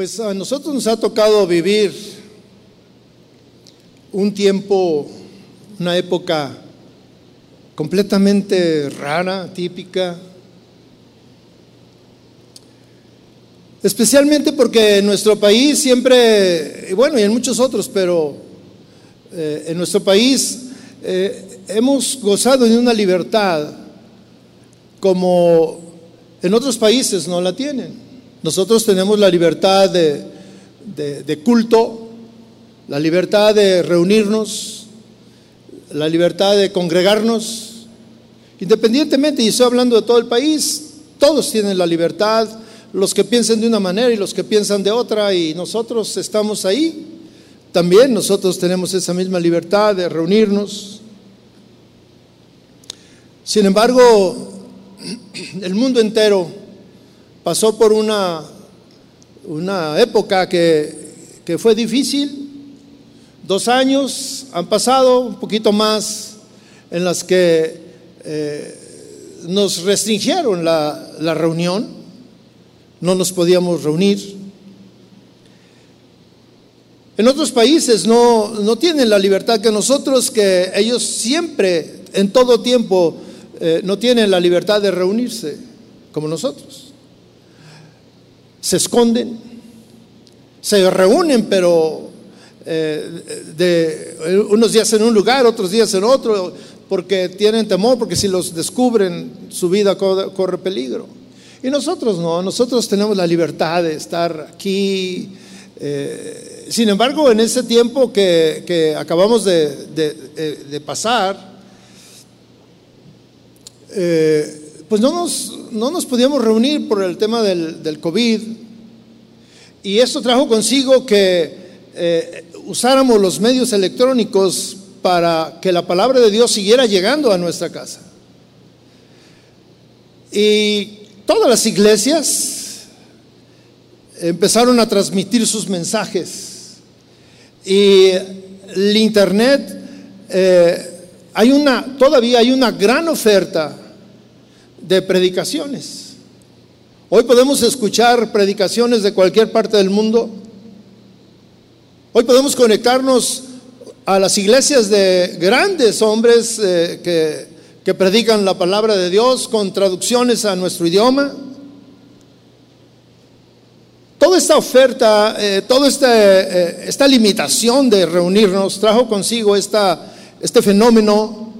Pues a nosotros nos ha tocado vivir un tiempo, una época completamente rara, típica, especialmente porque en nuestro país siempre, y bueno, y en muchos otros, pero eh, en nuestro país eh, hemos gozado de una libertad como en otros países no la tienen. Nosotros tenemos la libertad de, de, culto, la libertad de reunirnos, la libertad de congregarnos, independientemente, y estoy hablando de todo el país, todos tienen la libertad, los que piensan de una manera y los que piensan de otra, y nosotros estamos ahí. También nosotros tenemos esa misma libertad de reunirnos. Sin embargo, el mundo entero pasó por una, una época que, fue difícil. Dos años han pasado, un poquito más, en las que eh, nos restringieron la, la reunión, no nos podíamos reunir. En otros países no, no, tienen la libertad que nosotros, que ellos siempre, en todo tiempo, eh, no tienen la libertad de reunirse como nosotros. Se esconden, se reúnen, pero eh, de unos días en un lugar, otros días en otro, porque tienen temor, porque si los descubren, su vida corre, peligro. Y nosotros no, nosotros tenemos la libertad de estar aquí. Eh, sin embargo, en ese tiempo que, acabamos de pasar, eh, pues no nos, no nos podíamos reunir por el tema del, del COVID y esto trajo consigo que eh, usáramos los medios electrónicos para que la palabra de Dios siguiera llegando a nuestra casa. Y todas las iglesias empezaron a transmitir sus mensajes y el internet eh, hay una todavía hay una gran oferta de predicaciones. Hoy podemos escuchar predicaciones de cualquier parte del mundo. Hoy podemos conectarnos a las iglesias de grandes hombres eh, que, que, predican la palabra de Dios con traducciones a nuestro idioma. Toda esta oferta, eh, toda esta, eh, esta limitación de reunirnos trajo consigo esta, este fenómeno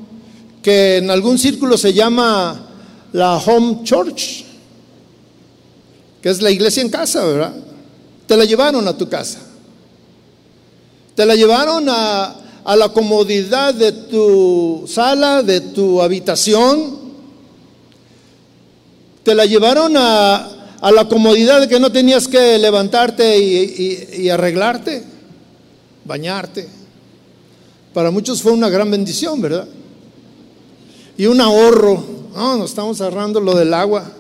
que en algún círculo se llama la home church, que es la iglesia en casa, ¿verdad? Te la llevaron a tu casa. Te la llevaron a, a la comodidad de tu sala, de tu habitación. Te la llevaron a, a la comodidad de que no tenías que levantarte y, y arreglarte, bañarte. Para muchos fue una gran bendición, ¿verdad? Y un ahorro no, nos estamos ahorrando lo del agua.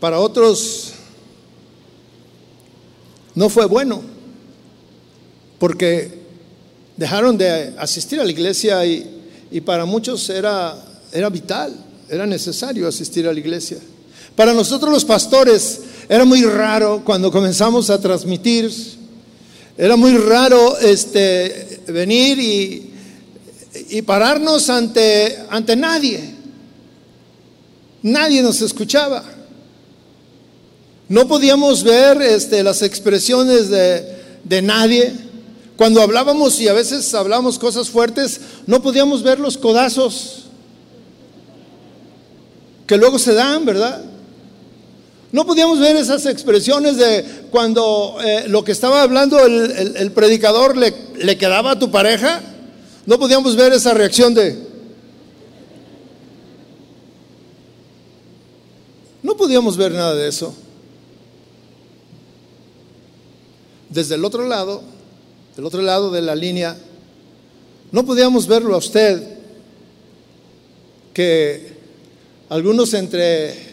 Para otros no fue bueno, porque dejaron de asistir a la iglesia y, y para muchos era, era vital, era necesario asistir a la iglesia. Para nosotros los pastores era muy raro cuando comenzamos a transmitir era muy raro este, venir y, y pararnos ante, ante nadie. Nadie nos escuchaba. No podíamos ver este, las expresiones de, de nadie. Cuando hablábamos y a veces hablamos cosas fuertes, no podíamos ver los codazos que luego se dan, ¿verdad? No podíamos ver esas expresiones de cuando eh, lo que estaba hablando el, predicador le, le, quedaba a tu pareja. No podíamos ver esa reacción de... No podíamos ver nada de eso. Desde el otro lado, del otro lado de la línea, no podíamos verlo a usted, que algunos entre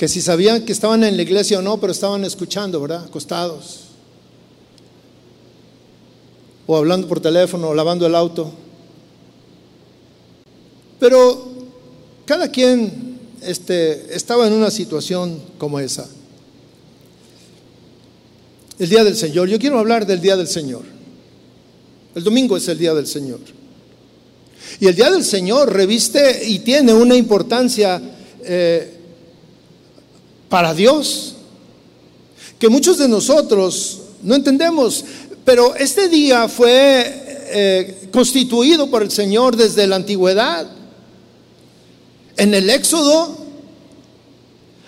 que si sabían que estaban en la iglesia o no, pero estaban escuchando, ¿verdad? Acostados. O hablando por teléfono, o lavando el auto. Pero cada quien este, estaba en una situación como esa. El día del Señor. Yo quiero hablar del día del Señor. El domingo es el día del Señor. Y el día del Señor reviste y tiene una importancia eh, para Dios que muchos de nosotros no entendemos. Pero este día fue eh, constituido por el Señor desde la antigüedad. En el Éxodo,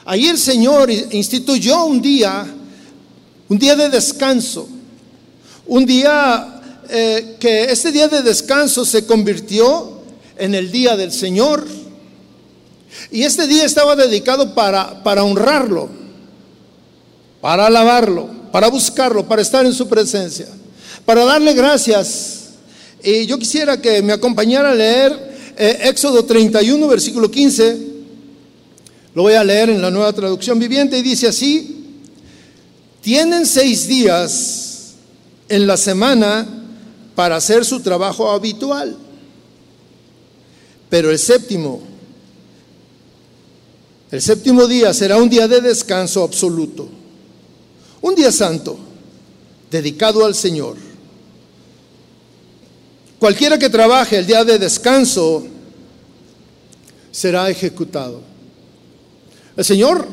ahí el Señor instituyó un día, un día de descanso, un día eh, que este día de descanso se convirtió en el día del Señor. Y este día estaba dedicado para, para honrarlo, para alabarlo, para buscarlo, para estar en su presencia, para darle gracias y yo quisiera que me acompañara a leer eh, Éxodo 31, versículo 15. Lo voy a leer en la nueva traducción viviente y dice así, tienen seis días en la semana para hacer su trabajo habitual, pero el séptimo, el séptimo día será un día de descanso absoluto, un día santo, dedicado al Señor. Cualquiera que trabaje el día de descanso será ejecutado. El Señor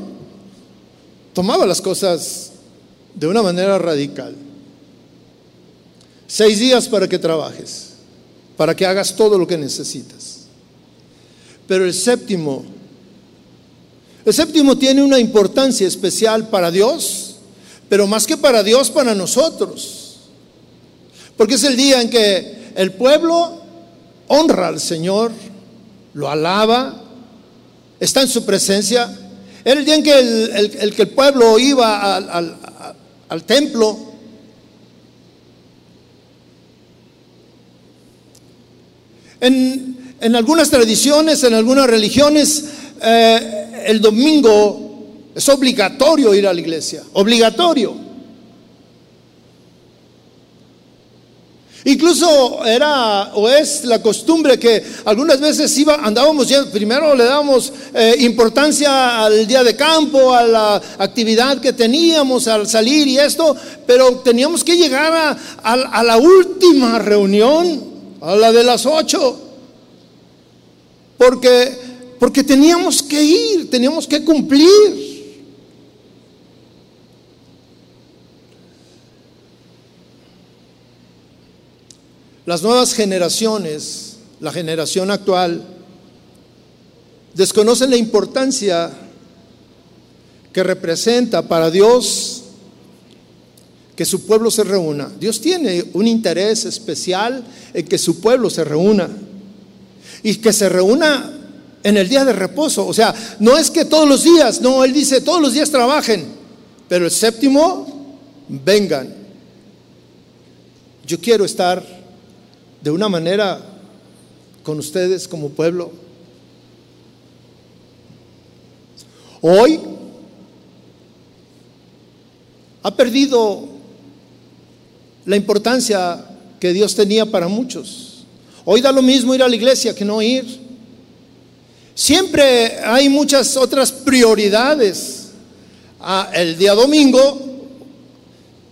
tomaba las cosas de una manera radical. Seis días para que trabajes, para que hagas todo lo que necesitas. Pero el séptimo, el séptimo tiene una importancia especial para Dios, pero más que para Dios, para nosotros. Porque es el día en que el pueblo honra al Señor, lo alaba, está en su presencia. Era el día en que el, que el pueblo iba al, templo. En, en, algunas tradiciones, en algunas religiones, eh, el domingo es obligatorio ir a la iglesia, obligatorio. Incluso era o es la costumbre que algunas veces iba, andábamos ya, primero le damos eh, importancia al día de campo, a la actividad que teníamos al salir y esto, pero teníamos que llegar a, a la última reunión, a la de las ocho, porque, porque teníamos que ir, teníamos que cumplir. Las nuevas generaciones, la generación actual, desconocen la importancia que representa para Dios que su pueblo se reúna. Dios tiene un interés especial en que su pueblo se reúna y que se reúna en el día de reposo. O sea, no es que todos los días, no, Él dice, todos los días trabajen, pero el séptimo, vengan. Yo quiero estar de una manera con ustedes como pueblo. Hoy ha perdido la importancia que Dios tenía para muchos. Hoy da lo mismo ir a la iglesia que no ir. Siempre hay muchas otras prioridades. Ah, el día domingo,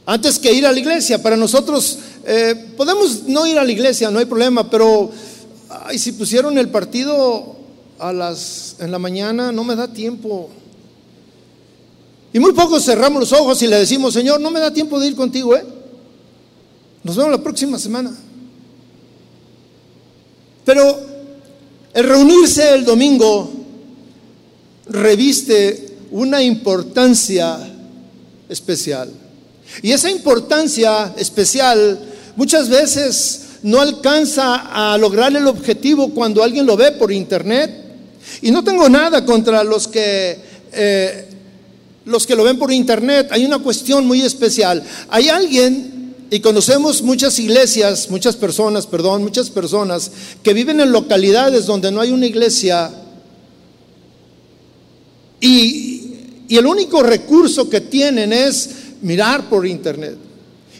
antes que ir a la iglesia, para nosotros eh, podemos no ir a la iglesia, no hay problema, pero ay, si pusieron el partido a las en la mañana, no me da tiempo. Y muy pocos cerramos los ojos y le decimos, Señor, no me da tiempo de ir contigo, ¿eh? Nos vemos la próxima semana. Pero el reunirse el domingo reviste una importancia especial. Y esa importancia especial muchas veces no alcanza a lograr el objetivo cuando alguien lo ve por internet. Y no tengo nada contra los que, eh, los que lo ven por internet. Hay una cuestión muy especial. Hay alguien, y conocemos muchas iglesias, muchas personas, perdón, muchas personas que viven en localidades donde no hay una iglesia. Y, el único recurso que tienen es mirar por internet.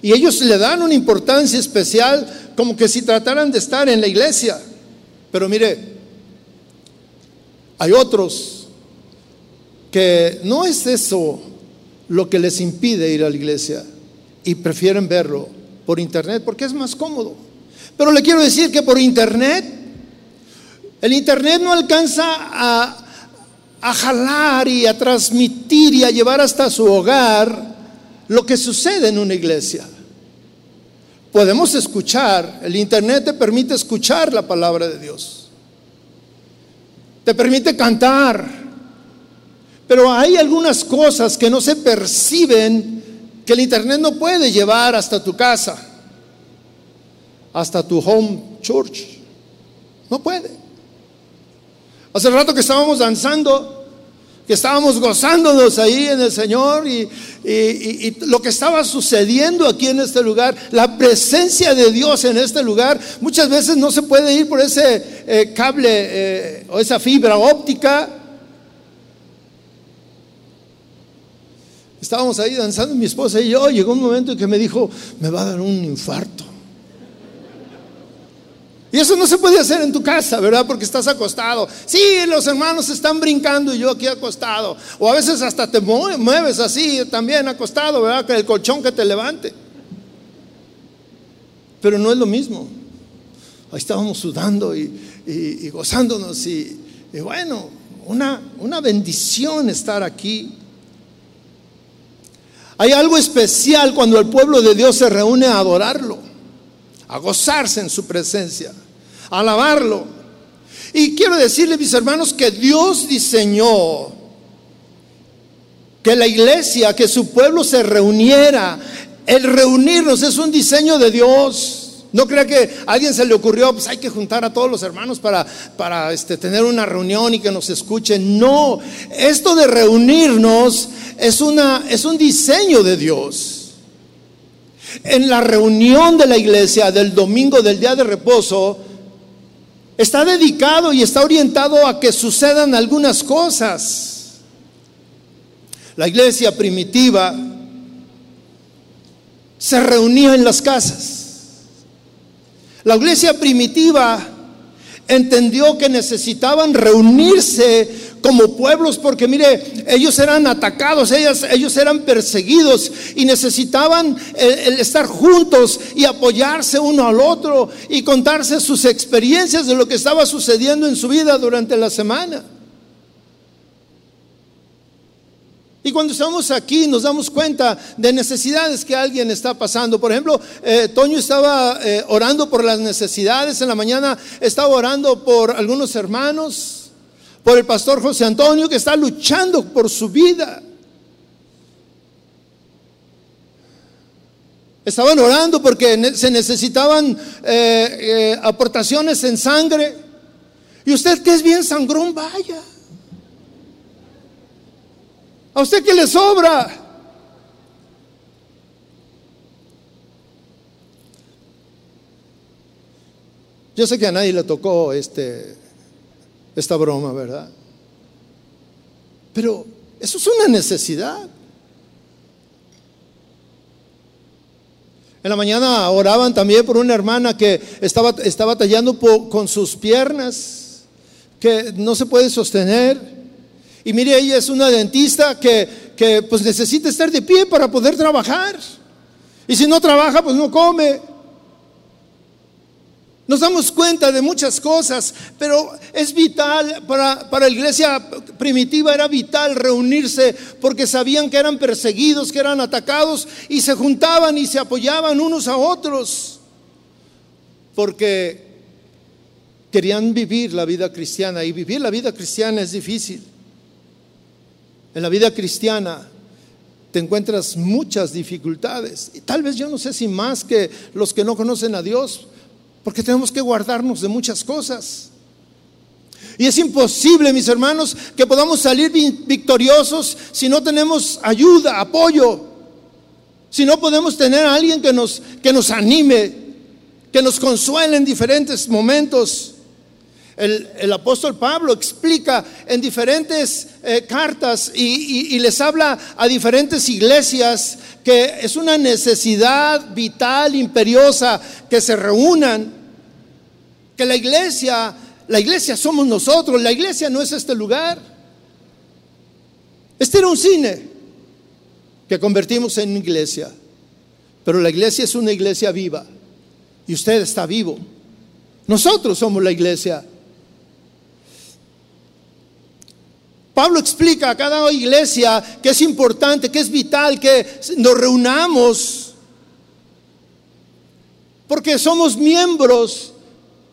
Y ellos le dan una importancia especial como que si trataran de estar en la iglesia. Pero mire, Hay otros que no es eso lo que les impide ir a la iglesia y prefieren verlo por internet porque es más cómodo. Pero le quiero decir que por internet, el internet no alcanza a, a jalar y a transmitir y a llevar hasta su hogar lo que sucede en una iglesia. Podemos escuchar, el internet te permite escuchar la palabra de Dios. Te permite cantar. Pero hay algunas cosas que no se perciben que el internet no puede llevar hasta tu casa, hasta tu home church. No puede. Hace rato que estábamos danzando, que estábamos gozándonos ahí en el Señor y, lo que estaba sucediendo aquí en este lugar, la presencia de Dios en este lugar, muchas veces no se puede ir por ese eh, cable eh, o esa fibra óptica. Estábamos ahí danzando mi esposa y yo, llegó un momento en que me dijo, me va a dar un infarto. Y eso no se puede hacer en tu casa, ¿verdad? Porque estás acostado. Sí, los hermanos están brincando y yo aquí acostado. O a veces hasta te mueves así también acostado, ¿verdad? Que el colchón que te levante. Pero no es lo mismo. Ahí estábamos sudando y, gozándonos y, bueno, una, una bendición estar aquí. Hay algo especial cuando el pueblo de Dios se reúne a adorarlo a gozarse en su presencia, a alabarlo. Y quiero decirle, mis hermanos, que Dios diseñó que la iglesia, que su pueblo se reuniera. El reunirnos es un diseño de Dios. No crea que a alguien se le ocurrió, pues hay que juntar a todos los hermanos para, para este, tener una reunión y que nos escuchen. No, esto de reunirnos es, una, es un diseño de Dios. En la reunión de la iglesia del domingo del día de reposo, está dedicado y está orientado a que sucedan algunas cosas. La iglesia primitiva se reunía en las casas. La iglesia primitiva entendió que necesitaban reunirse como pueblos, porque mire, ellos eran atacados, ellos, ellos eran perseguidos y necesitaban estar juntos y apoyarse uno al otro y contarse sus experiencias de lo que estaba sucediendo en su vida durante la semana. Y cuando estamos aquí nos damos cuenta de necesidades que alguien está pasando. Por ejemplo, eh, Toño estaba eh, orando por las necesidades, en la mañana estaba orando por algunos hermanos por el pastor José Antonio que está luchando por su vida. Estaban orando porque se necesitaban eh, aportaciones en sangre. Y usted que es bien sangrón, vaya. A usted que le sobra. Yo sé que a nadie le tocó este esta broma, ¿verdad? Pero eso es una necesidad. En la mañana oraban también por una hermana que estaba, estaba con sus piernas, que no se puede sostener. Y mire, ella es una dentista que, que pues necesita estar de pie para poder trabajar. Y si no trabaja, pues no come. Nos damos cuenta de muchas cosas, pero es vital, para, para, la iglesia primitiva era vital reunirse porque sabían que eran perseguidos, que eran atacados y se juntaban y se apoyaban unos a otros porque querían vivir la vida cristiana y vivir la vida cristiana es difícil. En la vida cristiana te encuentras muchas dificultades y tal vez yo no sé si más que los que no conocen a Dios porque tenemos que guardarnos de muchas cosas. Y es imposible, mis hermanos, que podamos salir victoriosos si no tenemos ayuda, apoyo, si no podemos tener a alguien que nos, que nos anime, que nos consuele en diferentes momentos. El, apóstol Pablo explica en diferentes eh, cartas y, les habla a diferentes iglesias que es una necesidad vital, imperiosa, que se reúnan que la iglesia La iglesia somos nosotros, la iglesia no es este lugar. Este era un cine que convertimos en iglesia, pero la iglesia es una iglesia viva y usted está vivo. Nosotros somos la iglesia. Pablo explica a cada iglesia que es importante, que es vital, que nos reunamos, porque somos miembros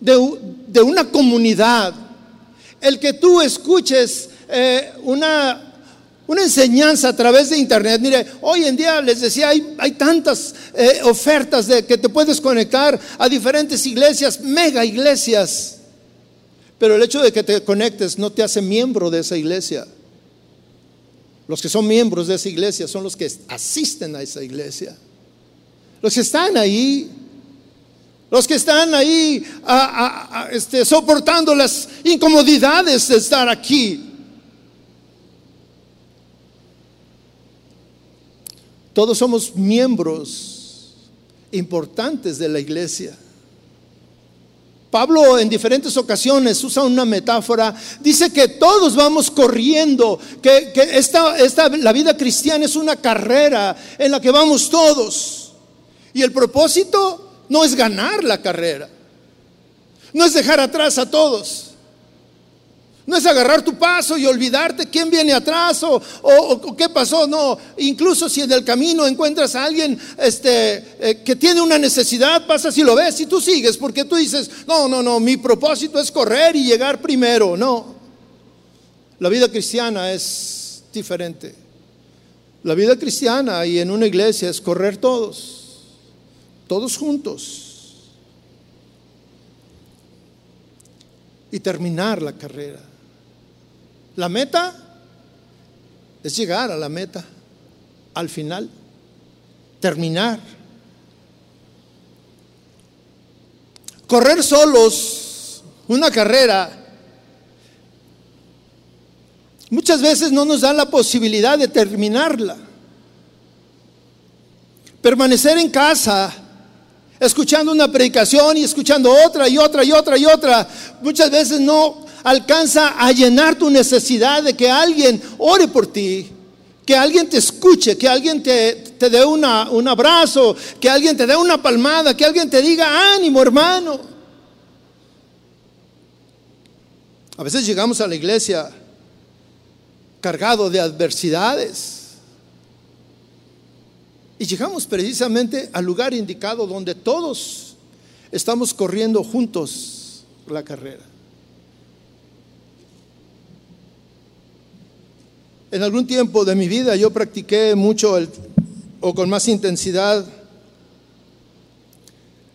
de, una comunidad. El que tú escuches eh, una, una enseñanza a través de internet. Mire, hoy en día les decía, hay, hay tantas eh, ofertas de que te puedes conectar a diferentes iglesias, mega iglesias. Pero el hecho de que te conectes no te hace miembro de esa iglesia. Los que son miembros de esa iglesia son los que asisten a esa iglesia. Los que están ahí, los que están ahí este, soportando las incomodidades de estar aquí. Todos somos miembros importantes de la iglesia. Pablo en diferentes ocasiones usa una metáfora, dice que todos vamos corriendo, que, esta, esta, la vida cristiana es una carrera en la que vamos todos. Y el propósito no es ganar la carrera, no es dejar atrás a todos. No es agarrar tu paso y olvidarte quién viene atrás o, qué pasó. No, incluso si en el camino encuentras a alguien este, eh, que tiene una necesidad, pasas y lo ves y tú sigues porque tú dices, no, no, no, mi propósito es correr y llegar primero. No, la vida cristiana es diferente. La vida cristiana y en una iglesia es correr todos, todos juntos. Y terminar la carrera. La meta es llegar a la meta, al final, terminar. Correr solos una carrera muchas veces no nos da la posibilidad de terminarla. Permanecer en casa escuchando una predicación y escuchando otra y otra y otra y otra, muchas veces no alcanza a llenar tu necesidad de que alguien ore por ti, que alguien te escuche, que alguien te, te dé una, un abrazo, que alguien te dé una palmada, que alguien te diga, ánimo hermano. A veces llegamos a la iglesia cargado de adversidades. Y llegamos precisamente al lugar indicado donde todos estamos corriendo juntos la carrera. En algún tiempo de mi vida yo practiqué mucho o con más intensidad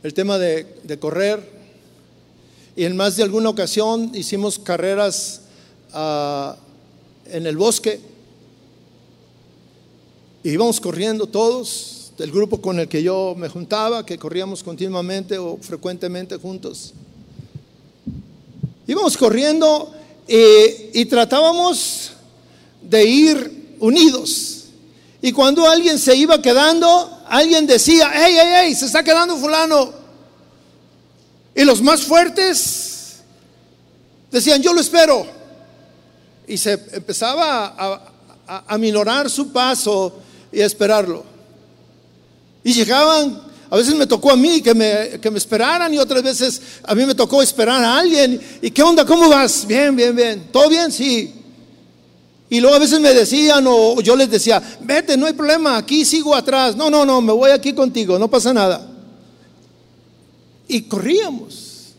el tema de, correr y en más de alguna ocasión hicimos carreras ah, en el bosque y íbamos corriendo todos, del grupo con el que yo me juntaba, que corríamos continuamente o frecuentemente juntos. Íbamos corriendo y tratábamos de ir unidos. Y cuando alguien se iba quedando, alguien decía, hey, hey, hey, se está quedando fulano. Y los más fuertes decían, yo lo espero. Y se empezaba a, a, minorar su paso y a esperarlo. Y llegaban, a veces me tocó a mí que me, que me esperaran y otras veces a mí me tocó esperar a alguien. ¿Y qué onda? ¿Cómo vas? Bien, bien, bien. ¿Todo bien? Sí. Y luego a veces me decían o yo les decía, vete, no hay problema, aquí sigo atrás. No, no, no, me voy aquí contigo, no pasa nada. Y corríamos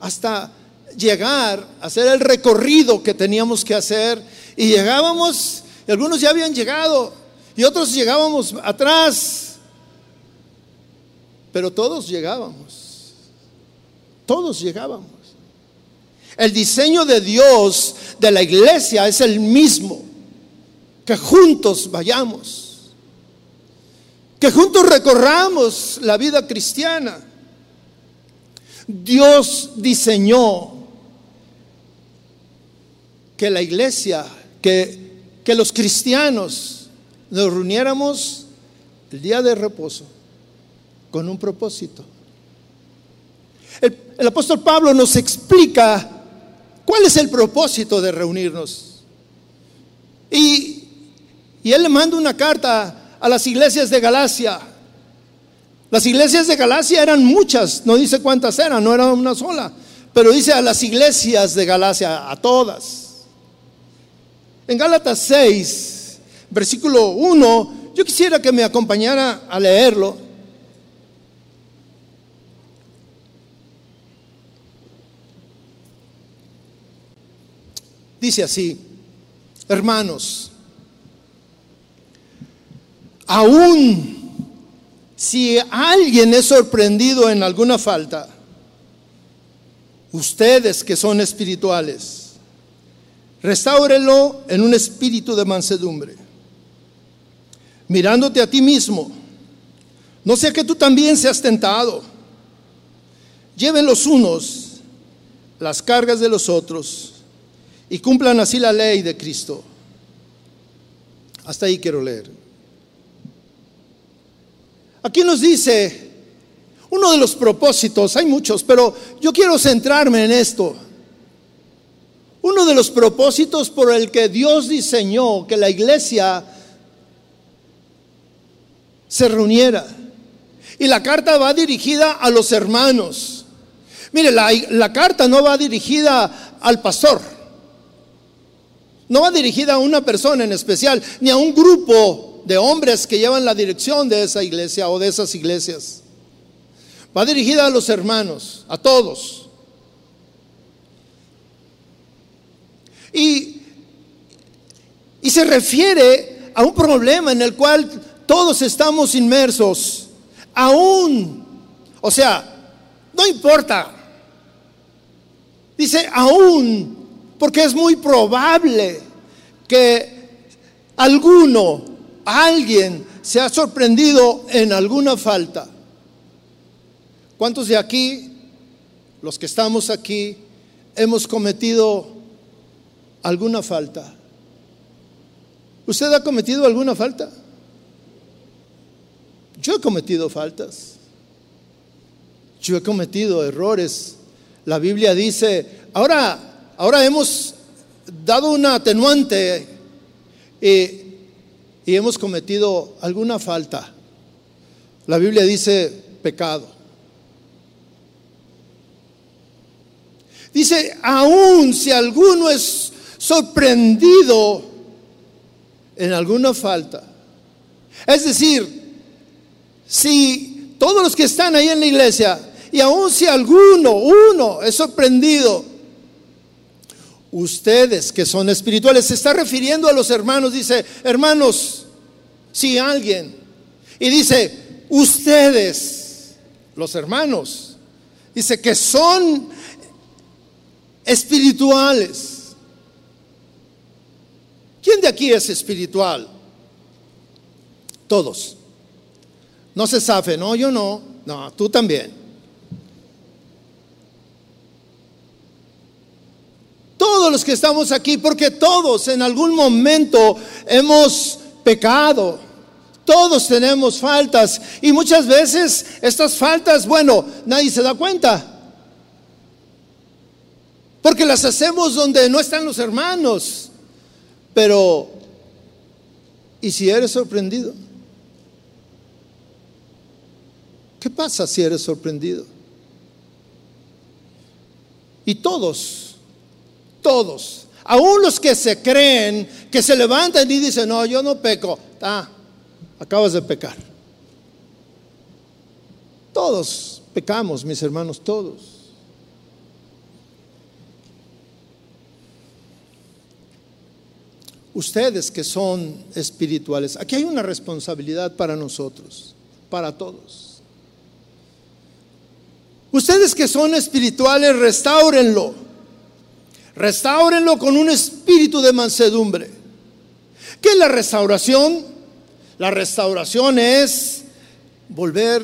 hasta llegar hacer el recorrido que teníamos que hacer. Y llegábamos, y algunos ya habían llegado, y otros llegábamos atrás. Pero todos llegábamos. Todos llegábamos. El diseño de Dios de la iglesia es el mismo. Que juntos vayamos. Que juntos recorramos la vida cristiana. Dios diseñó que la iglesia, que, que los cristianos nos reuniéramos el día de reposo con un propósito. El, el apóstol Pablo nos explica ¿cuál es el propósito de reunirnos? Y, él le manda una carta a las iglesias de Galacia. Las iglesias de Galacia eran muchas, no dice cuántas eran, no era una sola, pero dice a las iglesias de Galacia, a todas. En Gálatas 6, versículo 1, yo quisiera que me acompañara a leerlo. Dice así, hermanos, aún si alguien es sorprendido en alguna falta, ustedes que son espirituales, restáurelo en un espíritu de mansedumbre, mirándote a ti mismo, no sea que tú también seas tentado. Lleven los unos las cargas de los otros y cumplan así la ley de Cristo. Hasta ahí quiero leer. Aquí nos dice uno de los propósitos, hay muchos, pero yo quiero centrarme en esto. Uno de los propósitos por el que Dios diseñó que la iglesia se reuniera. Y la carta va dirigida a los hermanos. Mire, la, la carta no va dirigida al pastor. No va dirigida a una persona en especial, ni a un grupo de hombres que llevan la dirección de esa iglesia o de esas iglesias. Va dirigida a los hermanos, a todos. Y, y se refiere a un problema en el cual todos estamos inmersos. Aún, o sea, no importa. Dice, aún porque es muy probable que alguno, alguien, se ha sorprendido en alguna falta. ¿Cuántos de aquí, los que estamos aquí, hemos cometido alguna falta? ¿Usted ha cometido alguna falta? Yo he cometido faltas. Yo he cometido errores. La Biblia dice, ahora Ahora hemos dado una atenuante y, y hemos cometido alguna falta. La Biblia dice pecado. Dice, aun si alguno es sorprendido en alguna falta. Es decir, si todos los que están ahí en la iglesia, y aun si alguno, uno, es sorprendido ustedes que son espirituales, se está refiriendo a los hermanos, dice, hermanos, si alguien, y dice, ustedes, los hermanos, dice que son espirituales. ¿Quién de aquí es espiritual? Todos. No se sabe, no, yo no, no, tú también. Todos los que estamos aquí, porque todos en algún momento hemos pecado. Todos tenemos faltas y muchas veces estas faltas, bueno, nadie se da cuenta. Porque las hacemos donde no están los hermanos. Pero, ¿y si eres sorprendido? ¿Qué pasa si eres sorprendido? Y todos todos. Aún los que se creen, que se levantan y dicen, no, yo no peco. Ah, acabas de pecar. Todos pecamos, mis hermanos, todos. Ustedes que son espirituales, aquí hay una responsabilidad para nosotros, para todos. Ustedes que son espirituales, restáurenlo. Restáurenlo con un espíritu de mansedumbre. ¿Qué es la restauración? La restauración es volver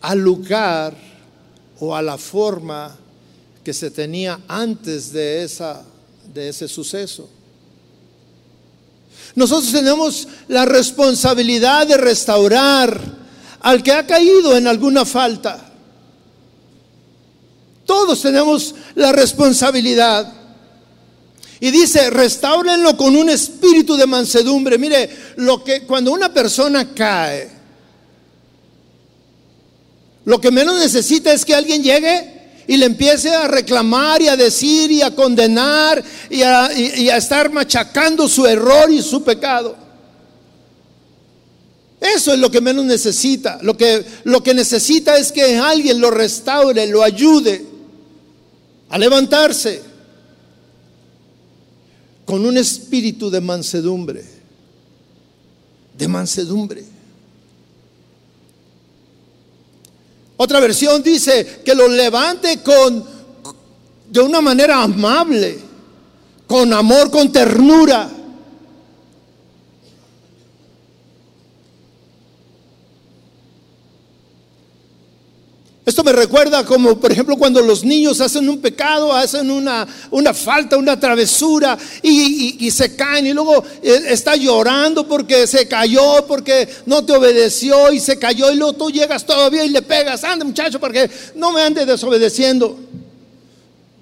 al lugar o a la forma que se tenía antes de, esa, de ese suceso. Nosotros tenemos la responsabilidad de restaurar al que ha caído en alguna falta. Todos tenemos la responsabilidad. Y dice, restáurenlo con un espíritu de mansedumbre. Mire, lo que cuando una persona cae, lo que menos necesita es que alguien llegue y le empiece a reclamar y a decir y a condenar y a, y a estar machacando su error y su pecado. Eso es lo que menos necesita. Lo que, lo que necesita es que alguien lo restaure, lo ayude a levantarse con un espíritu de mansedumbre. De mansedumbre. Otra versión dice que lo levante con de una manera amable, con amor, con ternura. Esto me recuerda como, por ejemplo, cuando los niños hacen un pecado, hacen una, una falta, una travesura y, se caen y luego eh, está llorando porque se cayó, porque no te obedeció y se cayó y luego tú llegas todavía y le pegas, ande muchacho, porque no me ande desobedeciendo.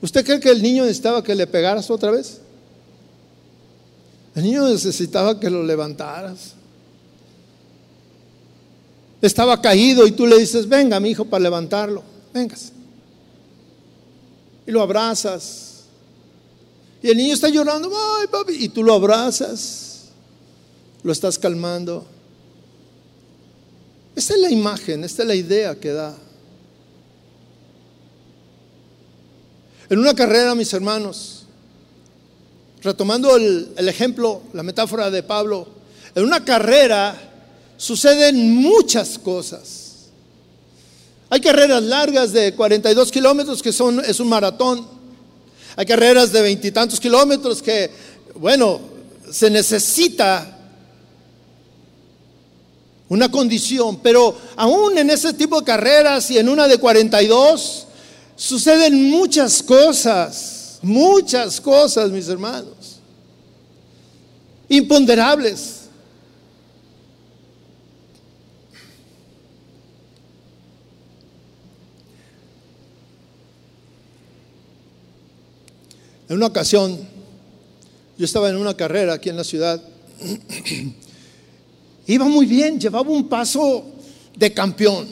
¿Usted cree que el niño necesitaba que le pegaras otra vez? El niño necesitaba que lo levantaras estaba caído y tú le dices, venga mi hijo para levantarlo, vengas. Y lo abrazas. Y el niño está llorando, ay papi, y tú lo abrazas, lo estás calmando. Esta es la imagen, esta es la idea que da. En una carrera, mis hermanos, retomando el, el ejemplo, la metáfora de Pablo, en una carrera suceden muchas cosas. Hay carreras largas de 42 kilómetros que son, es un maratón. Hay carreras de veintitantos kilómetros que, bueno, se necesita una condición, pero aún en ese tipo de carreras y en una de 42 suceden muchas cosas, muchas cosas, mis hermanos, imponderables. En una ocasión, yo estaba en una carrera aquí en la ciudad. Iba muy bien, llevaba un paso de campeón.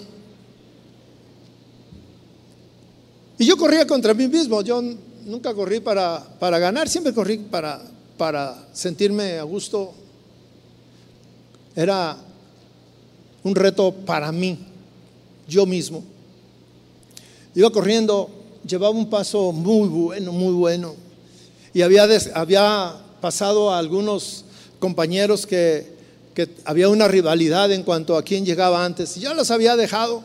Y yo corría contra mí mismo. Yo nunca corrí para, para ganar, siempre corrí para, para sentirme a gusto. Era un reto para mí, yo mismo. Iba corriendo, llevaba un paso muy bueno, muy bueno y había, había pasado a algunos compañeros que, había una rivalidad en cuanto a quién llegaba antes. Y yo los había dejado.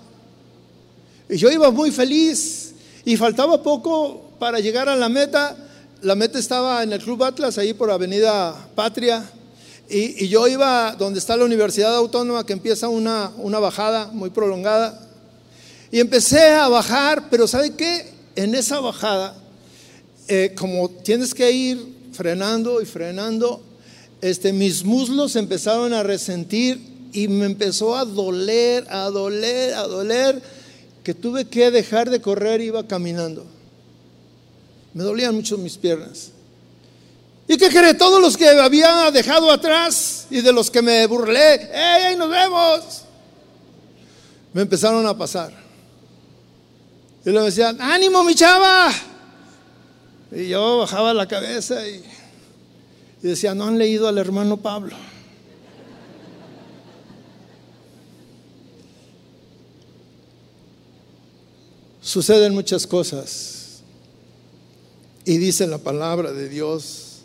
Y yo iba muy feliz y faltaba poco para llegar a la meta. La meta estaba en el Club Atlas, ahí por Avenida Patria. Y, y, yo iba donde está la Universidad Autónoma, que empieza una, una bajada muy prolongada. Y empecé a bajar, pero ¿sabe qué? En esa bajada eh, como tienes que ir frenando y frenando, este, mis muslos empezaron a resentir y me empezó a doler, a doler, a doler, que tuve que dejar de correr, iba caminando. Me dolían mucho mis piernas. ¿Y qué cree? Todos los que había dejado atrás y de los que me burlé, ¡Ey, ahí nos vemos! Me empezaron a pasar. Y le decían, ánimo mi chava, y yo bajaba la cabeza y, decía, no han leído al hermano Pablo. Suceden muchas cosas y dice la palabra de Dios,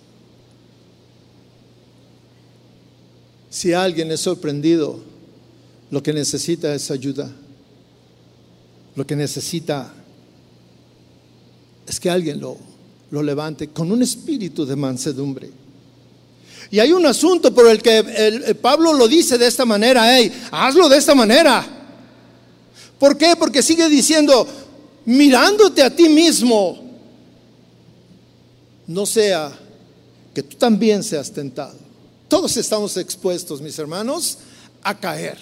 si alguien es sorprendido, lo que necesita es ayuda, lo que necesita es que alguien lo lo levante con un espíritu de mansedumbre. Y hay un asunto por el que Pablo lo dice de esta manera, hey, hazlo de esta manera. ¿Por qué? Porque sigue diciendo, mirándote a ti mismo, no sea que tú también seas tentado. Todos estamos expuestos, mis hermanos, a caer.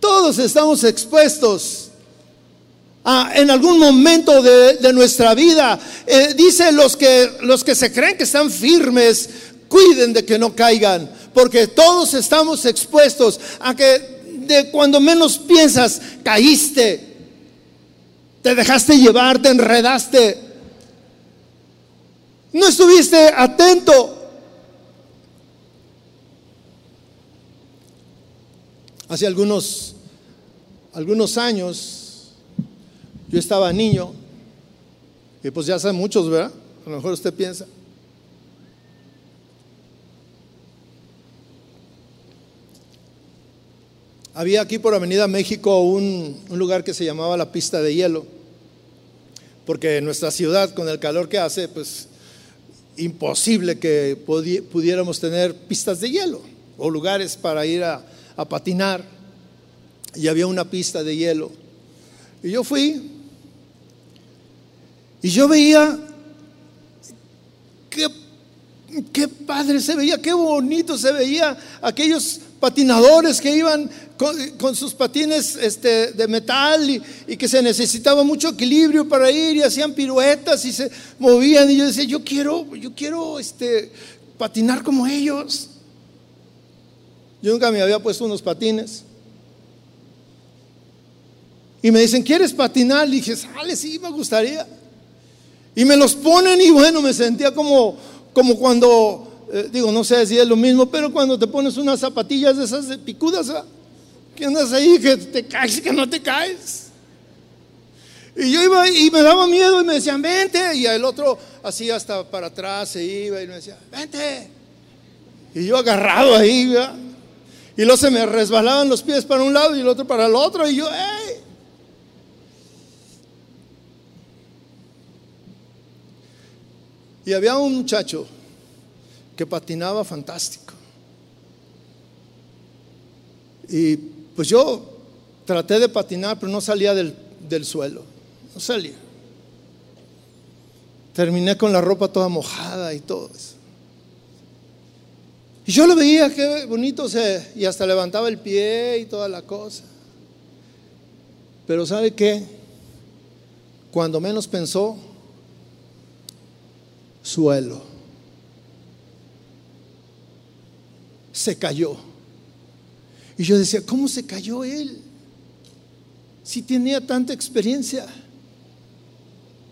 Todos estamos expuestos Ah, en algún momento de, nuestra vida. Eh, dice los que, los que se creen que están firmes, cuiden de que no caigan, porque todos estamos expuestos a que de cuando menos piensas, caíste, te dejaste llevar, te enredaste, no estuviste atento. Hace algunos, algunos años yo estaba niño, y pues ya saben muchos, ¿verdad? A lo mejor usted piensa. Había aquí por Avenida México un, lugar que se llamaba la pista de hielo, porque en nuestra ciudad, con el calor que hace, pues imposible que pudiéramos tener pistas de hielo o lugares para ir a, a patinar. Y había una pista de hielo. Y yo fui, y yo veía qué, qué padre se veía, qué bonito se veía aquellos patinadores que iban con, sus patines este, de metal y, que se necesitaba mucho equilibrio para ir y hacían piruetas y se movían y yo decía, yo quiero, yo quiero este, patinar como ellos. Yo nunca me había puesto unos patines. Y me dicen, ¿quieres patinar? Y dije, sale, sí, me gustaría. Y me los ponen y bueno, me sentía como, como cuando, eh, digo, no sé si es lo mismo, pero cuando te pones unas zapatillas de esas de picudas, que andas ahí, que te caes, que no te caes. Y yo iba y me daba miedo y me decían, vente. Y el otro así hasta para atrás se iba y me decía, vente. Y yo agarrado ahí, ¿verdad? Y luego se me resbalaban los pies para un lado y el otro para el otro. Y yo, ¡hey! Y había un muchacho que patinaba fantástico. Y pues yo traté de patinar, pero no salía del, suelo. No salía. Terminé con la ropa toda mojada y todo eso. Y yo lo veía, qué bonito se, y hasta levantaba el pie y toda la cosa. Pero ¿sabe qué? Cuando menos pensó, suelo. Se cayó. Y yo decía, ¿cómo se cayó él? Si tenía tanta experiencia.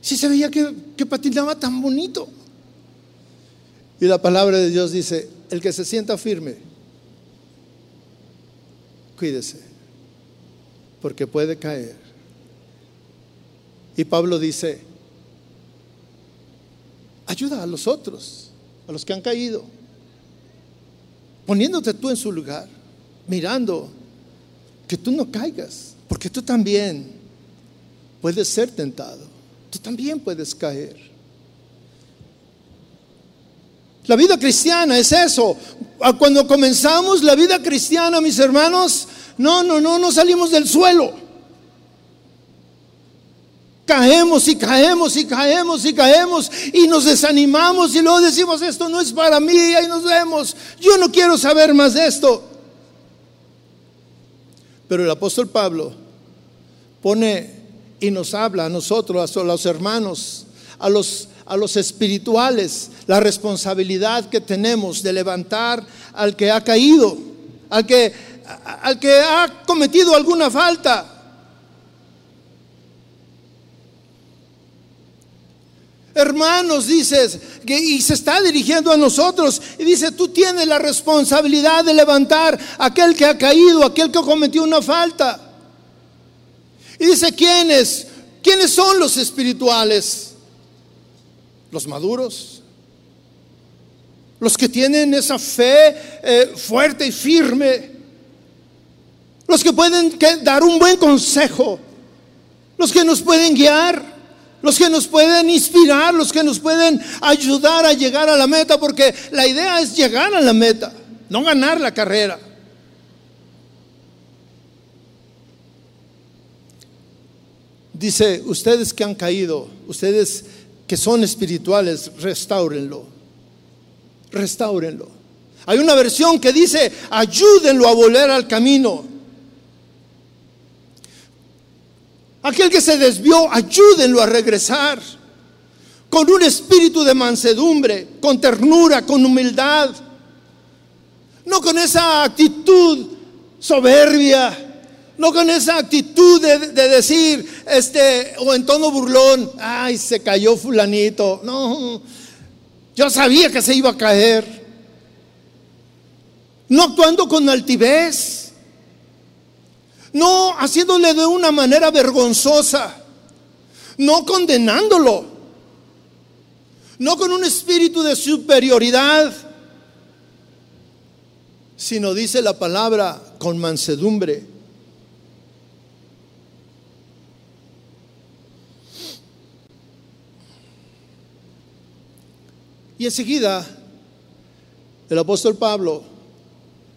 Si se veía que, patinaba tan bonito. Y la palabra de Dios dice, el que se sienta firme, cuídese, porque puede caer. Y Pablo dice, Ayuda a los otros, a los que han caído, poniéndote tú en su lugar, mirando que tú no caigas, porque tú también puedes ser tentado, tú también puedes caer. La vida cristiana es eso. Cuando comenzamos la vida cristiana, mis hermanos, no, no, no, no salimos del suelo caemos y caemos y caemos y caemos y nos desanimamos y luego decimos esto no es para mí y nos vemos. Yo no quiero saber más de esto. Pero el apóstol Pablo pone y nos habla a nosotros, a los hermanos, a los, a los espirituales, la responsabilidad que tenemos de levantar al que ha caído, al que, al que ha cometido alguna falta hermanos, dices, y se está dirigiendo a nosotros, y dice, tú tienes la responsabilidad de levantar a aquel que ha caído, aquel que cometió una falta. Y dice, ¿quiénes? ¿Quiénes son los espirituales? Los maduros. Los que tienen esa fe eh, fuerte y firme. Los que pueden dar un buen consejo. Los que nos pueden guiar los que nos pueden inspirar, los que nos pueden ayudar a llegar a la meta, porque la idea es llegar a la meta, no ganar la carrera. Dice, ustedes que han caído, ustedes que son espirituales, restáurenlo, restáurenlo. Hay una versión que dice, ayúdenlo a volver al camino. Aquel que se desvió, ayúdenlo a regresar con un espíritu de mansedumbre, con ternura, con humildad, no con esa actitud soberbia, no con esa actitud de, decir, este, o en tono burlón, ay, se cayó fulanito. No, yo sabía que se iba a caer. No actuando con altivez. No haciéndole de una manera vergonzosa. No condenándolo. No con un espíritu de superioridad. Sino dice la palabra con mansedumbre Y enseguida el apóstol Pablo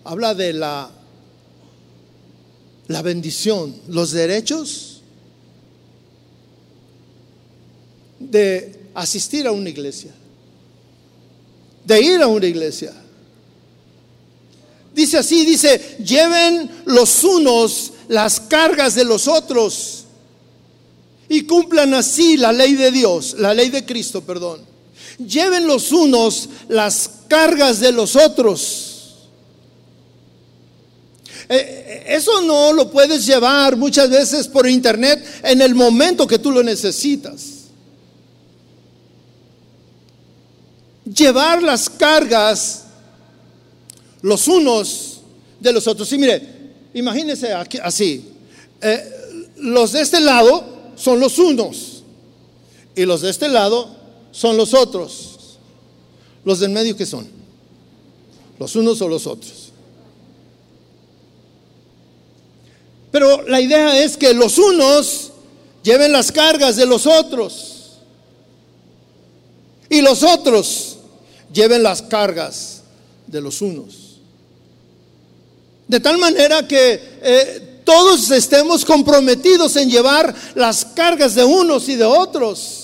habla de la, la bendición, los derechos de asistir a una iglesia, de ir a una iglesia. Dice así, dice, lleven los unos las cargas de los otros y cumplan así la ley de Dios, la ley de Cristo, perdón. Lleven los unos las cargas de los otros. Eh, eh, eso no lo puedes llevar muchas veces por internet en el momento que tú lo necesitas. Llevar las cargas los unos de los otros. Y mire, imagínense aquí, así. Eh, los de este lado son los unos y los de este lado son los otros. Los del medio que son. Los unos o los otros. Pero la idea es que los unos lleven las cargas de los otros. Y los otros lleven las cargas de los unos. De tal manera que eh, todos estemos comprometidos en llevar las cargas de unos y de otros.